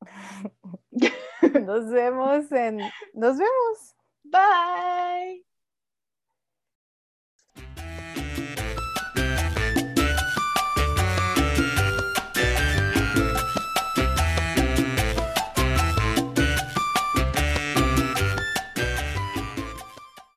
Nos vemos en. Nos vemos. Bye.